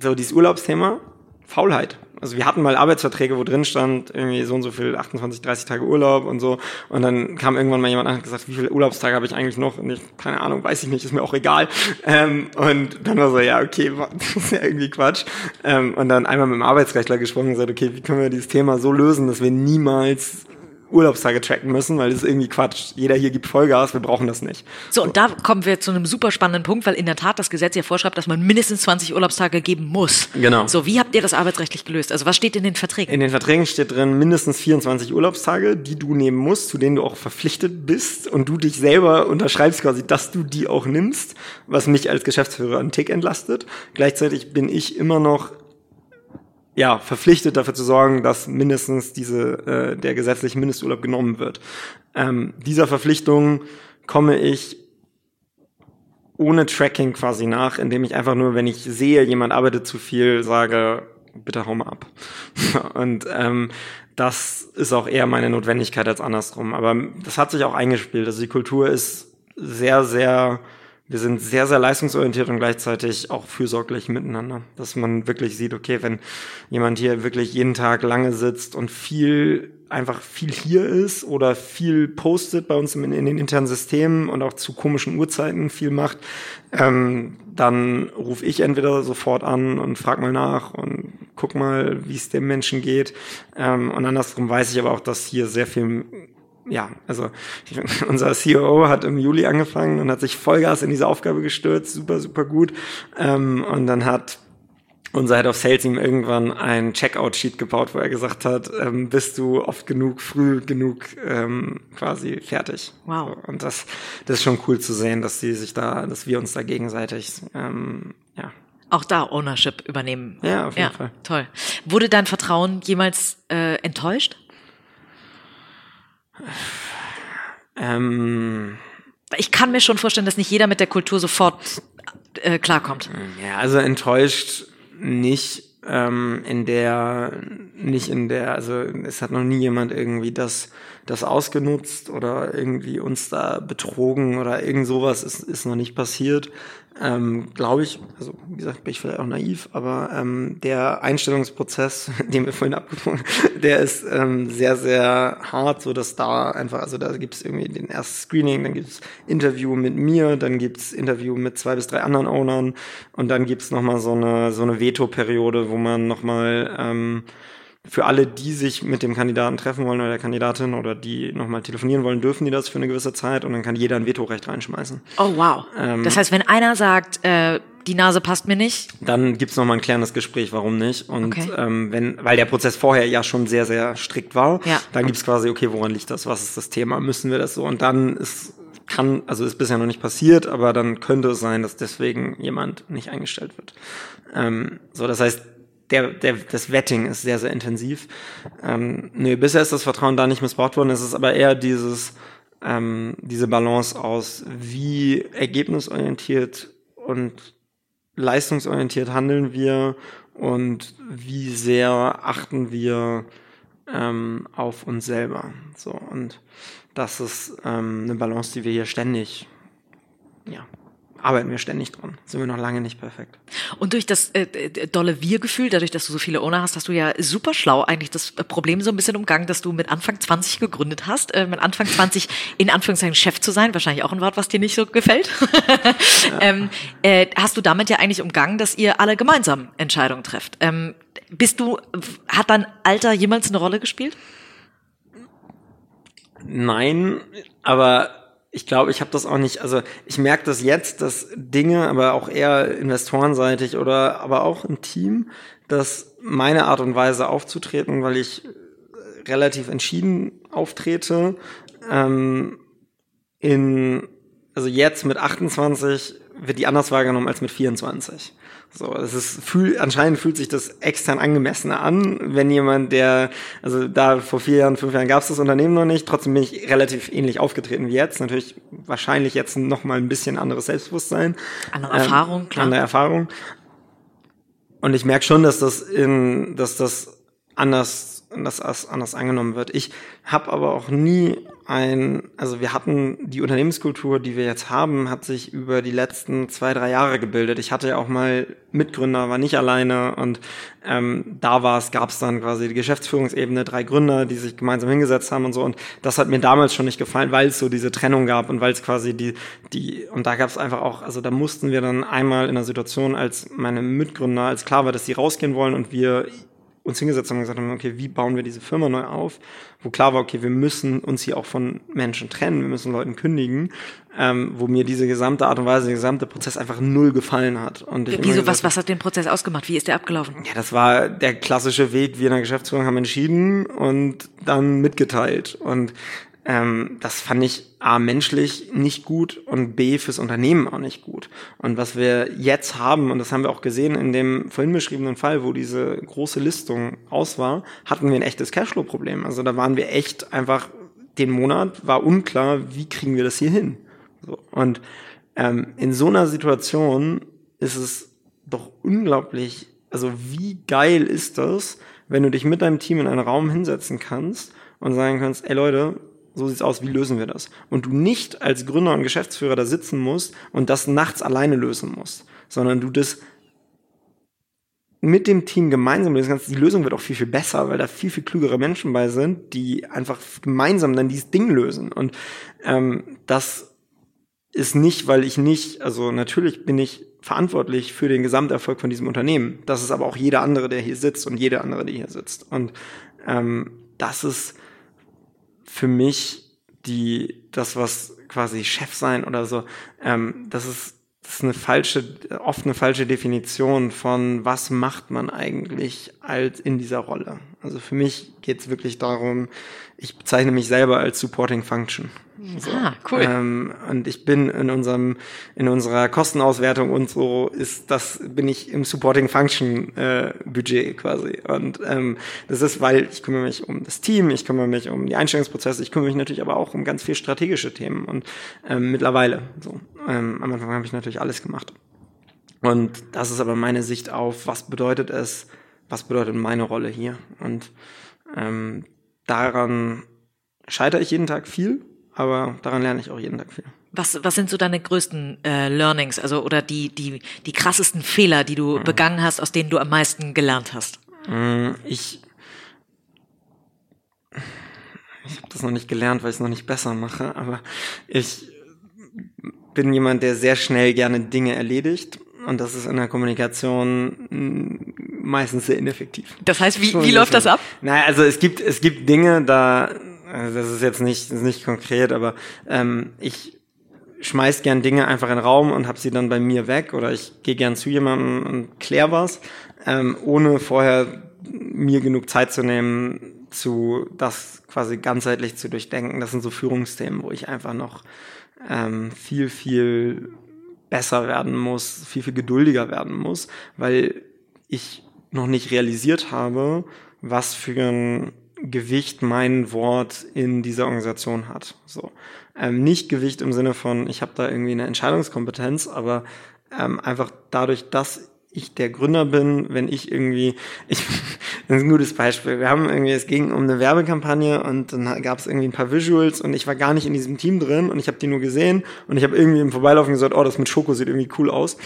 so dieses Urlaubsthema, Faulheit. Also wir hatten mal Arbeitsverträge, wo drin stand, irgendwie so und so viel, 28, 30 Tage Urlaub und so. Und dann kam irgendwann mal jemand an und hat gesagt, wie viele Urlaubstage habe ich eigentlich noch? Und ich, keine Ahnung, weiß ich nicht, ist mir auch egal. Ähm, und dann war so, ja, okay, *laughs* das ist ja irgendwie Quatsch. Ähm, und dann einmal mit dem Arbeitsrechtler gesprochen und gesagt, okay, wie können wir dieses Thema so lösen, dass wir niemals Urlaubstage tracken müssen, weil das ist irgendwie Quatsch. Jeder hier gibt Vollgas, wir brauchen das nicht. So, und da kommen wir zu einem super spannenden Punkt, weil in der Tat das Gesetz ja vorschreibt, dass man mindestens 20 Urlaubstage geben muss. Genau. So, wie habt ihr das arbeitsrechtlich gelöst? Also was steht in den Verträgen? In den Verträgen steht drin mindestens 24 Urlaubstage, die du nehmen musst, zu denen du auch verpflichtet bist und du dich selber unterschreibst quasi, dass du die auch nimmst, was mich als Geschäftsführer einen Tick entlastet. Gleichzeitig bin ich immer noch ja, verpflichtet dafür zu sorgen, dass mindestens diese, äh, der gesetzliche Mindesturlaub genommen wird. Ähm, dieser Verpflichtung komme ich ohne Tracking quasi nach, indem ich einfach nur, wenn ich sehe, jemand arbeitet zu viel, sage, bitte hau mal ab. *laughs* Und ähm, das ist auch eher meine Notwendigkeit als andersrum. Aber das hat sich auch eingespielt. Also die Kultur ist sehr, sehr wir sind sehr, sehr leistungsorientiert und gleichzeitig auch fürsorglich miteinander. Dass man wirklich sieht, okay, wenn jemand hier wirklich jeden Tag lange sitzt und viel, einfach viel hier ist oder viel postet bei uns in, in den internen Systemen und auch zu komischen Uhrzeiten viel macht, ähm, dann rufe ich entweder sofort an und frag mal nach und guck mal, wie es dem Menschen geht. Ähm, und andersrum weiß ich aber auch, dass hier sehr viel ja, also *laughs* unser COO hat im Juli angefangen und hat sich Vollgas in diese Aufgabe gestürzt, super, super gut. Ähm, und dann hat unser Head of Sales ihm irgendwann ein Checkout-Sheet gebaut, wo er gesagt hat, ähm, bist du oft genug, früh genug ähm, quasi fertig. Wow. So, und das, das ist schon cool zu sehen, dass sie sich da, dass wir uns da gegenseitig, ähm, ja. Auch da Ownership übernehmen. Ja, auf jeden ja, Fall. Toll. Wurde dein Vertrauen jemals äh, enttäuscht? Ähm, ich kann mir schon vorstellen, dass nicht jeder mit der Kultur sofort äh, klarkommt. Ja, also enttäuscht nicht ähm, in der, nicht in der, also es hat noch nie jemand irgendwie das, das ausgenutzt oder irgendwie uns da betrogen oder irgend sowas ist, ist noch nicht passiert ähm, glaube ich, also wie gesagt, bin ich vielleicht auch naiv, aber ähm, der Einstellungsprozess, *laughs* den wir vorhin abgesprochen haben, der ist ähm, sehr, sehr hart, so dass da einfach, also da gibt es irgendwie den ersten Screening, dann gibt es Interview mit mir, dann gibt es Interview mit zwei bis drei anderen Ownern und dann gibt es nochmal so eine, so eine Veto-Periode, wo man nochmal ähm, für alle, die sich mit dem Kandidaten treffen wollen oder der Kandidatin oder die nochmal telefonieren wollen, dürfen die das für eine gewisse Zeit und dann kann jeder ein Vetorecht reinschmeißen. Oh wow. Ähm, das heißt, wenn einer sagt, äh, die Nase passt mir nicht. Dann gibt's noch mal ein klärendes Gespräch, warum nicht. Und okay. ähm, wenn, weil der Prozess vorher ja schon sehr, sehr strikt war, ja. dann gibt's quasi, okay, woran liegt das? Was ist das Thema? Müssen wir das so? Und dann ist kann, also ist bisher noch nicht passiert, aber dann könnte es sein, dass deswegen jemand nicht eingestellt wird. Ähm, so, das heißt, der, der, das Vetting ist sehr, sehr intensiv. Ähm, nee, bisher ist das Vertrauen da nicht missbraucht worden. Es ist aber eher dieses, ähm, diese Balance aus, wie ergebnisorientiert und leistungsorientiert handeln wir und wie sehr achten wir ähm, auf uns selber. So und das ist ähm, eine Balance, die wir hier ständig ja, arbeiten wir ständig dran. Sind wir noch lange nicht perfekt. Und durch das äh, dolle Wir-Gefühl, dadurch, dass du so viele Owner hast, hast du ja super schlau eigentlich das Problem so ein bisschen umgangen, dass du mit Anfang 20 gegründet hast, äh, mit Anfang 20 in Anführungszeichen Chef zu sein, wahrscheinlich auch ein Wort, was dir nicht so gefällt. *laughs* Ja. ähm, äh, hast du damit ja eigentlich umgangen, dass ihr alle gemeinsam Entscheidungen trefft. Ähm, bist du, hat dein Alter jemals eine Rolle gespielt? Nein, aber ich glaube, ich habe das auch nicht, also ich merke das jetzt, dass Dinge, aber auch eher investorenseitig oder aber auch im Team, dass meine Art und Weise aufzutreten, weil ich relativ entschieden auftrete, ähm, in, also jetzt mit 28 wird die anders wahrgenommen als mit 24. So, es ist fühl, anscheinend fühlt sich das extern angemessener an, wenn jemand, der, also da vor vier Jahren, fünf Jahren gab es das Unternehmen noch nicht, trotzdem bin ich relativ ähnlich aufgetreten wie jetzt. Natürlich wahrscheinlich jetzt noch mal ein bisschen anderes Selbstbewusstsein. Andere ähm, Erfahrung, klar. Andere Erfahrung. Und ich merke schon, dass das in, dass das anders, dass anders angenommen wird. Ich habe aber auch nie ein, also wir hatten die Unternehmenskultur, die wir jetzt haben, hat sich über die letzten zwei, drei Jahre gebildet. Ich hatte ja auch mal Mitgründer, war nicht alleine und ähm, da war es, gab es dann quasi die Geschäftsführungsebene, drei Gründer, die sich gemeinsam hingesetzt haben und so. Und das hat mir damals schon nicht gefallen, weil es so diese Trennung gab und weil es quasi die, die, und da gab es einfach auch, also da mussten wir dann einmal in einer Situation, als meine Mitgründer, als klar war, dass sie rausgehen wollen und wir uns hingesetzt haben und gesagt haben, okay, wie bauen wir diese Firma neu auf? Wo klar war, okay, wir müssen uns hier auch von Menschen trennen, wir müssen Leuten kündigen, ähm, wo mir diese gesamte Art und Weise, der gesamte Prozess einfach null gefallen hat. Und ich Wieso, was, was hat den Prozess ausgemacht? Wie ist der abgelaufen? Ja, das war der klassische Weg, wir in der Geschäftsführung haben entschieden und dann mitgeteilt. Und ähm, das fand ich A menschlich nicht gut und B fürs Unternehmen auch nicht gut. Und was wir jetzt haben, und das haben wir auch gesehen in dem vorhin beschriebenen Fall, wo diese große Listung aus war, hatten wir ein echtes Cashflow-Problem. Also da waren wir echt einfach, den Monat war unklar, wie kriegen wir das hier hin. So. Und ähm, in so einer Situation ist es doch unglaublich, also wie geil ist das, wenn du dich mit deinem Team in einen Raum hinsetzen kannst und sagen kannst, ey Leute, so sieht's aus, wie lösen wir das? Und du nicht als Gründer und Geschäftsführer da sitzen musst und das nachts alleine lösen musst, sondern du das mit dem Team gemeinsam lösen kannst. Die Lösung wird auch viel, viel besser, weil da viel, viel klügere Menschen bei sind, die einfach gemeinsam dann dieses Ding lösen. Und ähm, das ist nicht, weil ich nicht, also natürlich bin ich verantwortlich für den Gesamterfolg von diesem Unternehmen. Das ist aber auch jeder andere, der hier sitzt und jede andere, die hier sitzt. Und ähm, das ist für mich die, das, was quasi Chef sein oder so, ähm, das ist, das ist eine falsche, oft eine falsche Definition von, was macht man eigentlich als in dieser Rolle. Also für mich geht es wirklich darum, ich bezeichne mich selber als Supporting Function. So. Ah, cool. Ähm, und ich bin in unserem, in unserer Kostenauswertung und so ist das, bin ich im Supporting Function äh, Budget quasi. Und ähm, das ist, weil ich kümmere mich um das Team, ich kümmere mich um die Einstellungsprozesse, ich kümmere mich natürlich aber auch um ganz viel strategische Themen und ähm, mittlerweile. So. Ähm, am Anfang habe ich natürlich alles gemacht. Und das ist aber meine Sicht auf, was bedeutet es, was bedeutet meine Rolle hier? Und ähm, daran scheitere ich jeden Tag viel, aber daran lerne ich auch jeden Tag viel. Was, was sind so deine größten äh, Learnings, also oder die, die, die krassesten Fehler, die du mhm. begangen hast, aus denen du am meisten gelernt hast? Mm, ich ich habe das noch nicht gelernt, weil ich es noch nicht besser mache, aber ich bin jemand, der sehr schnell gerne Dinge erledigt und das ist in der Kommunikation meistens sehr ineffektiv. Das heißt, wie, wie läuft das ab? Naja, also es gibt, es gibt Dinge, da, also das ist jetzt nicht, ist nicht konkret, aber ähm, ich schmeiß gern Dinge einfach in den Raum und hab sie dann bei mir weg oder ich gehe gern zu jemandem und klär was, ähm, ohne vorher mir genug Zeit zu nehmen, zu das quasi ganzheitlich zu durchdenken. Das sind so Führungsthemen, wo ich einfach noch ähm, viel, viel besser werden muss, viel, viel geduldiger werden muss, weil ich noch nicht realisiert habe, was für ein Gewicht mein Wort in dieser Organisation hat. So. Ähm, nicht Gewicht im Sinne von, ich habe da irgendwie eine Entscheidungskompetenz, aber ähm, einfach dadurch, dass ich der Gründer bin, wenn ich irgendwie, *laughs* ich, das ist ein gutes Beispiel. Wir haben irgendwie, es ging um eine Werbekampagne und dann gab es irgendwie ein paar Visuals und ich war gar nicht in diesem Team drin und ich habe die nur gesehen und ich habe irgendwie im Vorbeilaufen gesagt, oh, das mit Schoko sieht irgendwie cool aus.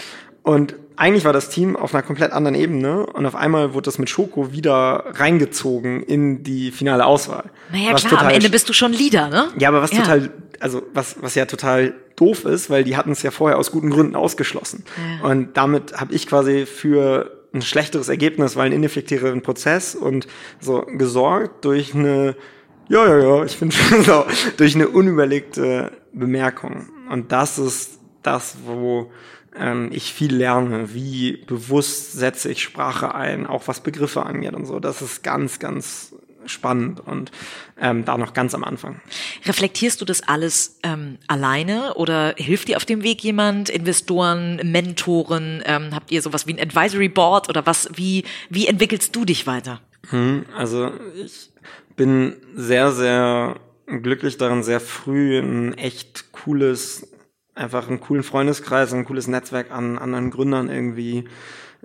Und eigentlich war das Team auf einer komplett anderen Ebene und auf einmal wurde das mit Schoko wieder reingezogen in die finale Auswahl. Naja, klar, am Ende bist du schon Leader, ne? Ja, aber was ja. total, also was, was ja total doof ist, weil die hatten es ja vorher aus guten Gründen ausgeschlossen. Ja. Und damit habe ich quasi für ein schlechteres Ergebnis, weil ein ineffektiveren Prozess und so gesorgt durch eine, ja, ja, ja, ich finde *laughs* so, durch eine unüberlegte Bemerkung. Und das ist das, wo ähm, ich viel lerne, wie bewusst setze ich Sprache ein, auch was Begriffe angeht und so. Das ist ganz, ganz spannend und ähm, da noch ganz am Anfang. Reflektierst du das alles ähm, alleine oder hilft dir auf dem Weg jemand, Investoren, Mentoren? Ähm, habt ihr sowas wie ein Advisory Board oder was? Wie, wie entwickelst du dich weiter? Hm, also ich bin sehr, sehr glücklich darin, sehr früh ein echt cooles, einfach einen coolen Freundeskreis, ein cooles Netzwerk an anderen Gründern irgendwie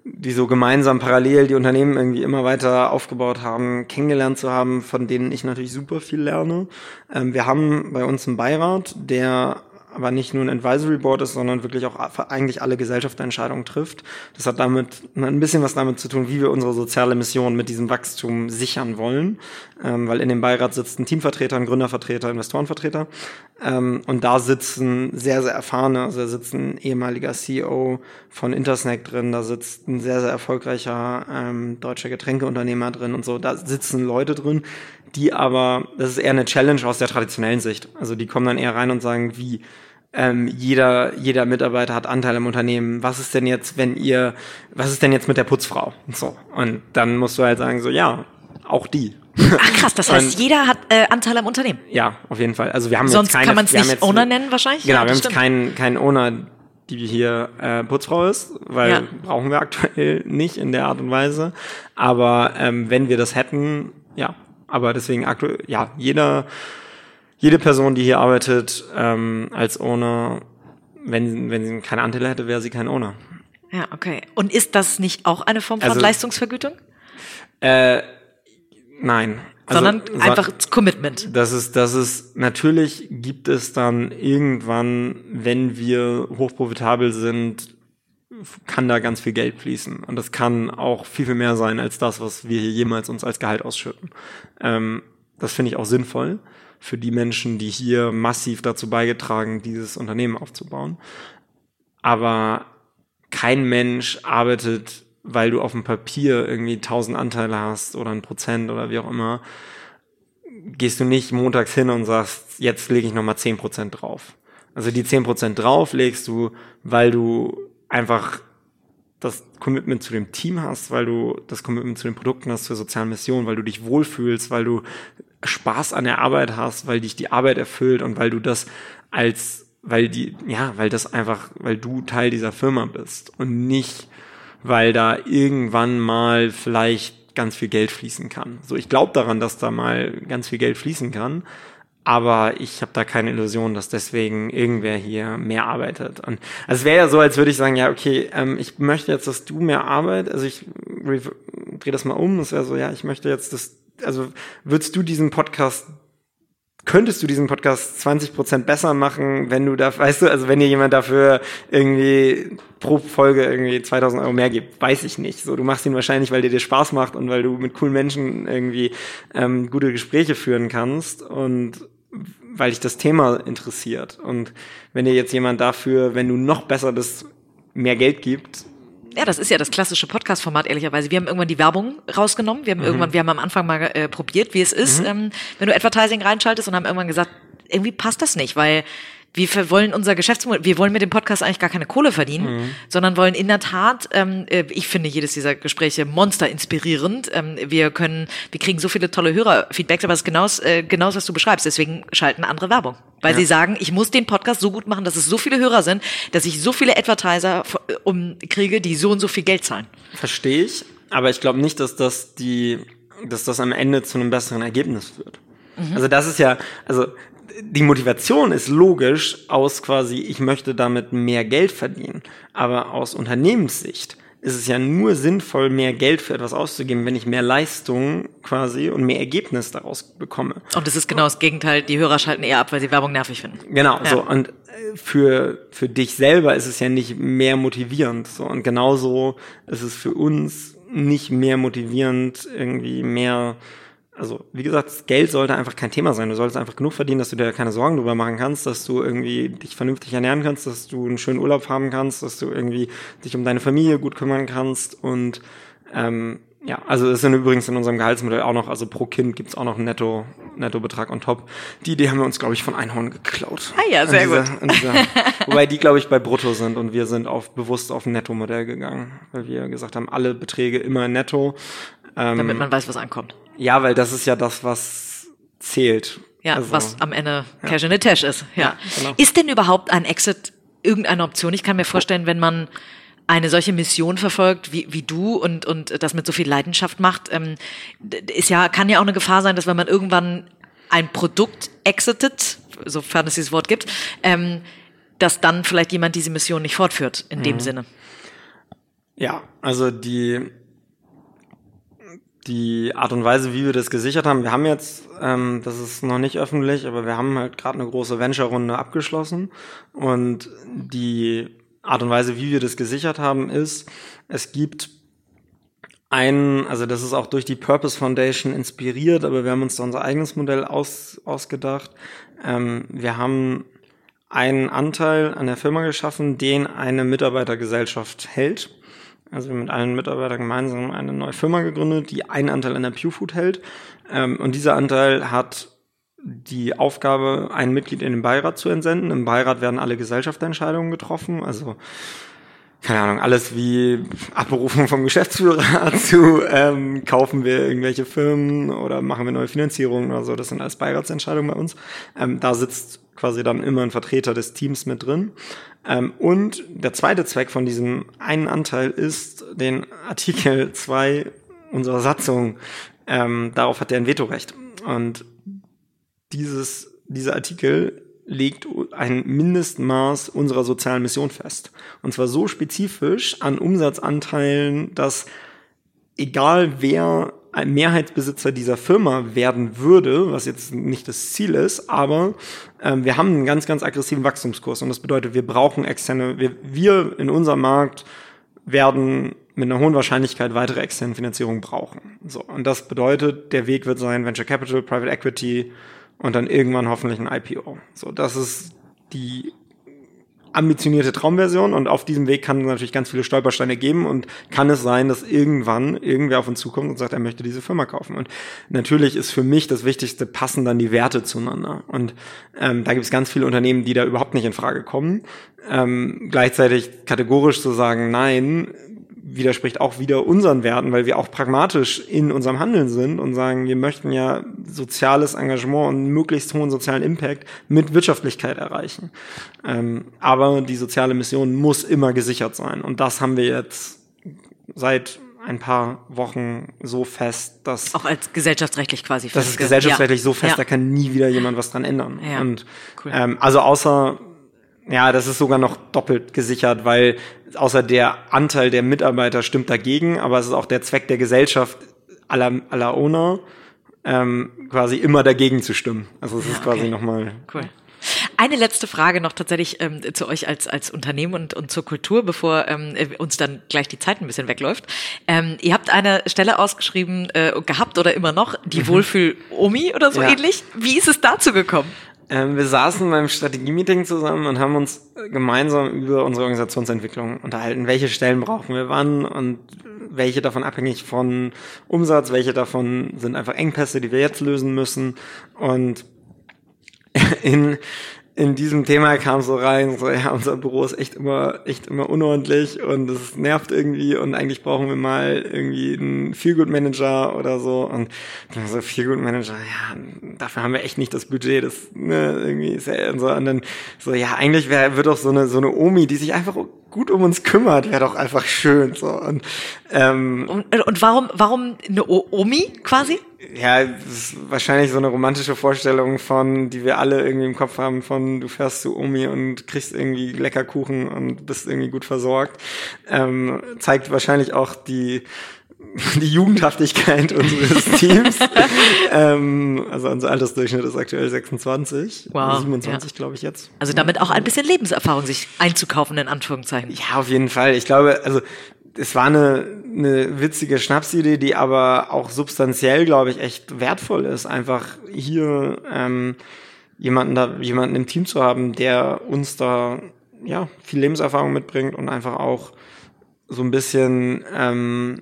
die so gemeinsam parallel die Unternehmen irgendwie immer weiter aufgebaut haben, kennengelernt zu haben, von denen ich natürlich super viel lerne. Ähm, wir haben bei uns einen Beirat, der aber nicht nur ein Advisory Board ist, sondern wirklich auch eigentlich alle Gesellschaftsentscheidungen trifft. Das hat damit ein bisschen was damit zu tun, wie wir unsere soziale Mission mit diesem Wachstum sichern wollen, ähm, weil in dem Beirat sitzt ein Teamvertreter, Gründervertreter, Investorenvertreter. Ähm, und da sitzen sehr, sehr erfahrene, also da sitzt ein ehemaliger CEO von Intersnack drin, da sitzt ein sehr, sehr erfolgreicher ähm, deutscher Getränkeunternehmer drin und so, da sitzen Leute drin, die aber, das ist eher eine Challenge aus der traditionellen Sicht. Also die kommen dann eher rein und sagen, wie ähm, jeder, jeder Mitarbeiter hat Anteil im Unternehmen. Was ist denn jetzt, wenn ihr, was ist denn jetzt mit der Putzfrau? Und so. Und dann musst du halt sagen, so, ja, auch die. Ach krass, das *laughs* heißt, und, jeder hat äh, Anteil am Unternehmen. Ja, auf jeden Fall. Also wir haben Sonst jetzt keine, kann man es nicht jetzt, Owner nennen wahrscheinlich. Genau, ja, wir haben jetzt keinen keinen Owner, die hier äh, Putzfrau ist, weil ja. brauchen wir aktuell nicht in der Art und Weise. Aber ähm, wenn wir das hätten, ja, aber deswegen aktuell, ja, jeder, jede Person, die hier arbeitet ähm, als Owner, wenn, wenn sie keine Anteile hätte, wäre sie kein Owner. Ja, okay. Und ist das nicht auch eine Form von also, Leistungsvergütung? Äh, nein. Also, Sondern einfach Commitment. Das ist, das ist, natürlich gibt es dann irgendwann, wenn wir hochprofitabel sind, kann da ganz viel Geld fließen. Und das kann auch viel, viel mehr sein als das, was wir hier jemals uns als Gehalt ausschütten. Ähm, das finde ich auch sinnvoll für die Menschen, die hier massiv dazu beigetragen, dieses Unternehmen aufzubauen. Aber kein Mensch arbeitet, weil du auf dem Papier irgendwie tausend Anteile hast oder ein Prozent oder wie auch immer, gehst du nicht montags hin und sagst, jetzt lege ich nochmal zehn Prozent drauf. Also die zehn Prozent drauf legst du, weil du einfach das Commitment zu dem Team hast, weil du das Commitment zu den Produkten hast, zur sozialen Mission, weil du dich wohlfühlst, weil du Spaß an der Arbeit hast, weil dich die Arbeit erfüllt und weil du das als, weil die, ja, weil das einfach, weil du Teil dieser Firma bist und nicht, weil da irgendwann mal vielleicht ganz viel Geld fließen kann. So, ich glaube daran, dass da mal ganz viel Geld fließen kann, aber ich habe da keine Illusion, dass deswegen irgendwer hier mehr arbeitet. Und also es wäre ja so, als würde ich sagen, ja, okay, ähm, ich möchte jetzt, dass du mehr arbeitest. Also ich drehe das mal um. Es wäre so, ja, ich möchte jetzt, dass, also würdest du diesen Podcast könntest du diesen Podcast 20 Prozent besser machen, wenn du da, weißt du, also wenn dir jemand dafür irgendwie pro Folge irgendwie 2000 Euro mehr gibt, weiß ich nicht. So, du machst ihn wahrscheinlich, weil dir dir Spaß macht und weil du mit coolen Menschen irgendwie ähm, gute Gespräche führen kannst und weil dich das Thema interessiert. Und wenn dir jetzt jemand dafür, wenn du noch besser bist, mehr Geld gibt, ja, das ist ja das klassische Podcast-Format, ehrlicherweise. Wir haben irgendwann die Werbung rausgenommen. Wir haben mhm. irgendwann, wir haben am Anfang mal äh, probiert, wie es ist, mhm. ähm, wenn du Advertising reinschaltest und haben irgendwann gesagt, irgendwie passt das nicht, weil wir wollen unser Geschäftsmodell, wir wollen mit dem Podcast eigentlich gar keine Kohle verdienen, mhm. sondern wollen in der Tat, ähm, äh, ich finde jedes dieser Gespräche monster inspirierend. Ähm, wir können, wir kriegen so viele tolle Hörerfeedbacks, aber es ist genau, äh, genau was du beschreibst. Deswegen schalten andere Werbung. Weil ja. sie sagen, ich muss den Podcast so gut machen, dass es so viele Hörer sind, dass ich so viele Advertiser äh, um, kriege, die so und so viel Geld zahlen. Verstehe ich, aber ich glaube nicht, dass das die, dass das am Ende zu einem besseren Ergebnis führt. Mhm. Also das ist ja, also die Motivation ist logisch aus quasi, ich möchte damit mehr Geld verdienen. Aber aus Unternehmenssicht ist es ja nur sinnvoll, mehr Geld für etwas auszugeben, wenn ich mehr Leistung quasi und mehr Ergebnis daraus bekomme. Und das ist genau das Gegenteil. Die Hörer schalten eher ab, weil sie Werbung nervig finden. Genau, ja. so. Und äh, für, für dich selber ist es ja nicht mehr motivierend. So. Und genauso ist es für uns nicht mehr motivierend, irgendwie mehr also wie gesagt, das Geld sollte einfach kein Thema sein. Du solltest einfach genug verdienen, dass du dir keine Sorgen darüber machen kannst, dass du irgendwie dich vernünftig ernähren kannst, dass du einen schönen Urlaub haben kannst, dass du irgendwie dich um deine Familie gut kümmern kannst und ähm, ja, also es sind übrigens in unserem Gehaltsmodell auch noch, also pro Kind gibt's auch noch einen Netto, Nettobetrag on top. Die Idee haben wir uns, glaube ich, von Einhorn geklaut. Ah ja, sehr dieser, gut. Dieser, *laughs* wobei die, glaube ich, bei Brutto sind und wir sind auf bewusst auf ein Netto-Modell gegangen, weil wir gesagt haben, alle Beträge immer netto. Ähm, Damit man weiß, was ankommt. Ja, weil das ist ja das, was zählt. Ja, also, was am Ende Cash ja. in the Tash ist. Ja. ja genau. Ist denn überhaupt ein Exit irgendeine Option? Ich kann mir vorstellen, wenn man eine solche Mission verfolgt wie, wie du und, und das mit so viel Leidenschaft macht, ähm, ist ja, kann ja auch eine Gefahr sein, dass wenn man irgendwann ein Produkt exitet, sofern es dieses Wort gibt, ähm, dass dann vielleicht jemand diese Mission nicht fortführt in mhm. dem Sinne. Ja, also die die Art und Weise, wie wir das gesichert haben, wir haben jetzt, ähm, das ist noch nicht öffentlich, aber wir haben halt gerade eine große Venture-Runde abgeschlossen. Und die Art und Weise, wie wir das gesichert haben, ist, es gibt ein, also das ist auch durch die Purpose Foundation inspiriert, aber wir haben uns da unser eigenes Modell aus, ausgedacht. Ähm, wir haben einen Anteil an der Firma geschaffen, den eine Mitarbeitergesellschaft hält also mit allen Mitarbeitern gemeinsam eine neue Firma gegründet, die einen Anteil an der PewFood hält. Ähm, und dieser Anteil hat die Aufgabe, ein Mitglied in den Beirat zu entsenden. Im Beirat werden alle Gesellschaftsentscheidungen getroffen, also keine Ahnung, alles wie Abberufung vom *laughs* Geschäftsführer zu ähm, kaufen wir irgendwelche Firmen oder machen wir neue Finanzierungen oder so. Das sind alles Beiratsentscheidungen bei uns. Ähm, da sitzt quasi dann immer ein Vertreter des Teams mit drin. Ähm, und der zweite Zweck von diesem einen Anteil ist, den Artikel 2 unserer Satzung, ähm, darauf hat er ein Vetorecht. Und dieses, dieser Artikel legt ein Mindestmaß unserer sozialen Mission fest. Und zwar so spezifisch an Umsatzanteilen, dass egal wer ein Mehrheitsbesitzer dieser Firma werden würde, was jetzt nicht das Ziel ist, aber ähm, wir haben einen ganz, ganz aggressiven Wachstumskurs und das bedeutet, wir brauchen externe, wir, wir in unserem Markt werden mit einer hohen Wahrscheinlichkeit weitere externe Finanzierung brauchen. So, und das bedeutet, der Weg wird sein Venture Capital, Private Equity und dann irgendwann hoffentlich ein IPO. So, das ist die ambitionierte Traumversion und auf diesem Weg kann es natürlich ganz viele Stolpersteine geben und kann es sein, dass irgendwann irgendwer auf uns zukommt und sagt, er möchte diese Firma kaufen. Und natürlich ist für mich das Wichtigste, passen dann die Werte zueinander. Und ähm, da gibt es ganz viele Unternehmen, die da überhaupt nicht in Frage kommen. Ähm, gleichzeitig kategorisch zu sagen, nein, widerspricht auch wieder unseren Werten, weil wir auch pragmatisch in unserem Handeln sind und sagen, wir möchten ja soziales Engagement und möglichst hohen sozialen Impact mit Wirtschaftlichkeit erreichen. Ähm, aber die soziale Mission muss immer gesichert sein. Und das haben wir jetzt seit ein paar Wochen so fest, dass auch als gesellschaftsrechtlich quasi fest. Das ist gesellschaftsrechtlich ja. so fest, ja. da kann nie wieder jemand was dran ändern. Ja. Und cool. ähm, also außer ja, das ist sogar noch doppelt gesichert, weil außer der Anteil der Mitarbeiter stimmt dagegen, aber es ist auch der Zweck der Gesellschaft aller, aller Owner, ähm, quasi immer dagegen zu stimmen. Also es ist quasi okay. nochmal. Cool. Eine letzte Frage noch tatsächlich ähm, zu euch als, als Unternehmen und, und zur Kultur, bevor ähm, uns dann gleich die Zeit ein bisschen wegläuft. Ähm, ihr habt eine Stelle ausgeschrieben, äh, gehabt oder immer noch, die mhm. Wohlfühl-Omi oder so ja. ähnlich. Wie ist es dazu gekommen? Ähm, wir saßen beim Strategie-Meeting zusammen und haben uns gemeinsam über unsere Organisationsentwicklung unterhalten. Welche Stellen brauchen wir wann und welche davon abhängig von Umsatz, welche davon sind einfach Engpässe, die wir jetzt lösen müssen. Und *laughs* in, in diesem Thema kam so rein, so, ja, unser Büro ist echt immer, echt immer unordentlich und es nervt irgendwie und eigentlich brauchen wir mal irgendwie einen Feelgood-Manager oder so und dann so, Feelgood-Manager, ja, dafür haben wir echt nicht das Budget, das, ne, irgendwie ist ja und so, und dann so, ja, eigentlich wäre, wird doch so eine, so eine Omi, die sich einfach gut um uns kümmert, wäre doch einfach schön, so, und, ähm, und, und warum, warum eine o Omi quasi? Ja, das ist wahrscheinlich so eine romantische Vorstellung von, die wir alle irgendwie im Kopf haben, von du fährst zu Omi und kriegst irgendwie lecker Kuchen und bist irgendwie gut versorgt. Ähm, zeigt wahrscheinlich auch die *laughs* die Jugendhaftigkeit unseres *laughs* Teams. ähm, also unser Altersdurchschnitt ist aktuell 26, Wow, 27 ja. glaube ich jetzt. Also damit auch ein bisschen Lebenserfahrung sich einzukaufen, in Anführungszeichen. Ja, auf jeden Fall. Ich glaube, also es war eine, eine witzige Schnapsidee, die aber auch substanziell, glaube ich, echt wertvoll ist. Einfach hier ähm, jemanden da, jemanden im Team zu haben, der uns da ja viel Lebenserfahrung mitbringt und einfach auch so ein bisschen ähm,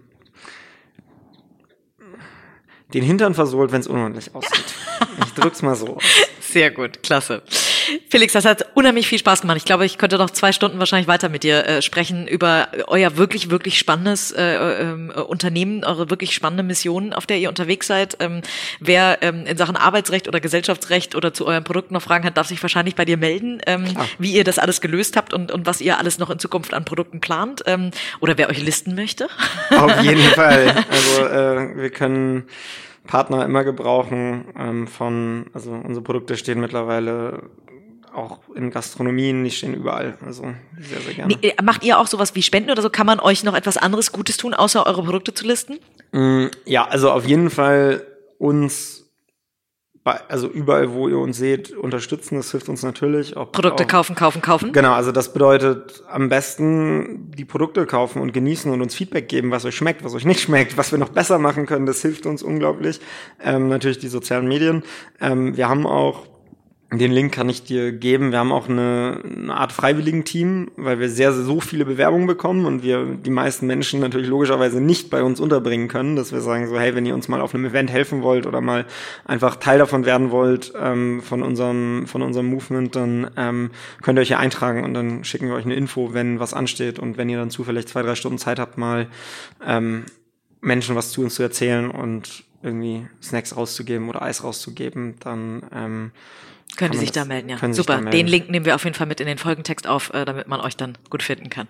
den Hintern versohlt, wenn es unordentlich *laughs* aussieht. ich drück's mal so aus. Sehr gut, klasse. Felix, das hat unheimlich viel Spaß gemacht. Ich glaube, ich könnte noch zwei Stunden wahrscheinlich weiter mit dir äh, sprechen über euer wirklich, wirklich spannendes äh, äh, Unternehmen, eure wirklich spannende Mission, auf der ihr unterwegs seid. Ähm, wer ähm, in Sachen Arbeitsrecht oder Gesellschaftsrecht oder zu euren Produkten noch Fragen hat, darf sich wahrscheinlich bei dir melden, ähm, wie ihr das alles gelöst habt und, und was ihr alles noch in Zukunft an Produkten plant. Ähm, oder wer euch listen möchte. Auf jeden *laughs* Fall. Also äh, wir können Partner immer gebrauchen ähm, von, also unsere Produkte stehen mittlerweile auch in Gastronomien, die stehen überall. Also sehr, sehr gerne. Nee, macht ihr auch sowas wie Spenden oder so? Kann man euch noch etwas anderes Gutes tun, außer eure Produkte zu listen? Mm, Ja, also auf jeden Fall uns bei, also überall, wo ihr uns seht, unterstützen. Das hilft uns natürlich. Ob, Produkte auch, kaufen, kaufen, kaufen. Genau, also das bedeutet am besten die Produkte kaufen und genießen und uns Feedback geben, was euch schmeckt, was euch nicht schmeckt, was wir noch besser machen können. Das hilft uns unglaublich. Ähm, natürlich die sozialen Medien. Ähm, wir haben auch den Link kann ich dir geben. Wir haben auch eine, eine Art Freiwilligen-Team, weil wir sehr, sehr so viele Bewerbungen bekommen und wir die meisten Menschen natürlich logischerweise nicht bei uns unterbringen können, dass wir sagen so, hey, wenn ihr uns mal auf einem Event helfen wollt oder mal einfach Teil davon werden wollt, ähm, von unserem, von unserem Movement, dann ähm, könnt ihr euch hier eintragen und dann schicken wir euch eine Info, wenn was ansteht und wenn ihr dann zufällig zwei, drei Stunden Zeit habt, mal ähm, Menschen was zu uns zu erzählen und irgendwie Snacks rauszugeben oder Eis rauszugeben, dann ähm, Können die sich das- da melden, ja. Super. melden. Den Link nehmen wir auf jeden Fall mit in den Folgentext auf, äh, damit man euch dann gut finden kann.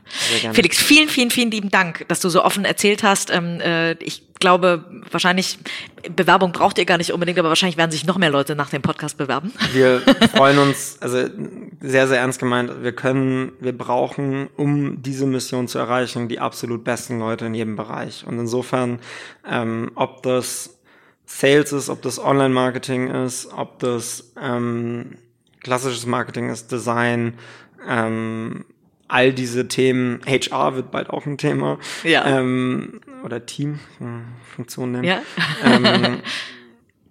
Felix, vielen, vielen, vielen lieben Dank, dass du so offen erzählt hast. Ähm, äh, ich glaube, wahrscheinlich, Bewerbung braucht ihr gar nicht unbedingt, aber wahrscheinlich werden sich noch mehr Leute nach dem Podcast bewerben. *laughs* Wir freuen uns, also sehr, sehr ernst gemeint, wir können, wir brauchen, um diese Mission zu erreichen, die absolut besten Leute in jedem Bereich. Und insofern, ähm, ob das Sales ist, ob das Online-Marketing ist, ob das ähm, klassisches Marketing ist, Design, ähm, all diese Themen, HR wird bald auch ein Thema. Ja. Ähm, oder Team, hm, Funktion nennen. Ja. Ähm, *laughs*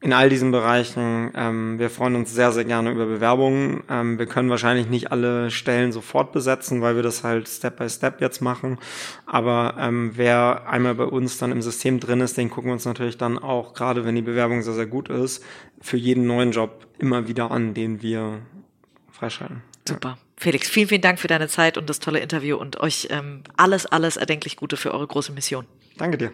in all diesen Bereichen. Ähm, wir freuen uns sehr, sehr gerne über Bewerbungen. Ähm, wir können wahrscheinlich nicht alle Stellen sofort besetzen, weil wir das halt Step by Step jetzt machen. Aber ähm, wer einmal bei uns dann im System drin ist, den gucken wir uns natürlich dann auch, gerade wenn die Bewerbung sehr, sehr gut ist, für jeden neuen Job immer wieder an, den wir freischalten. Super. Felix, vielen, vielen Dank für deine Zeit und das tolle Interview und euch ähm, alles, alles erdenklich Gute für eure große Mission. Danke dir.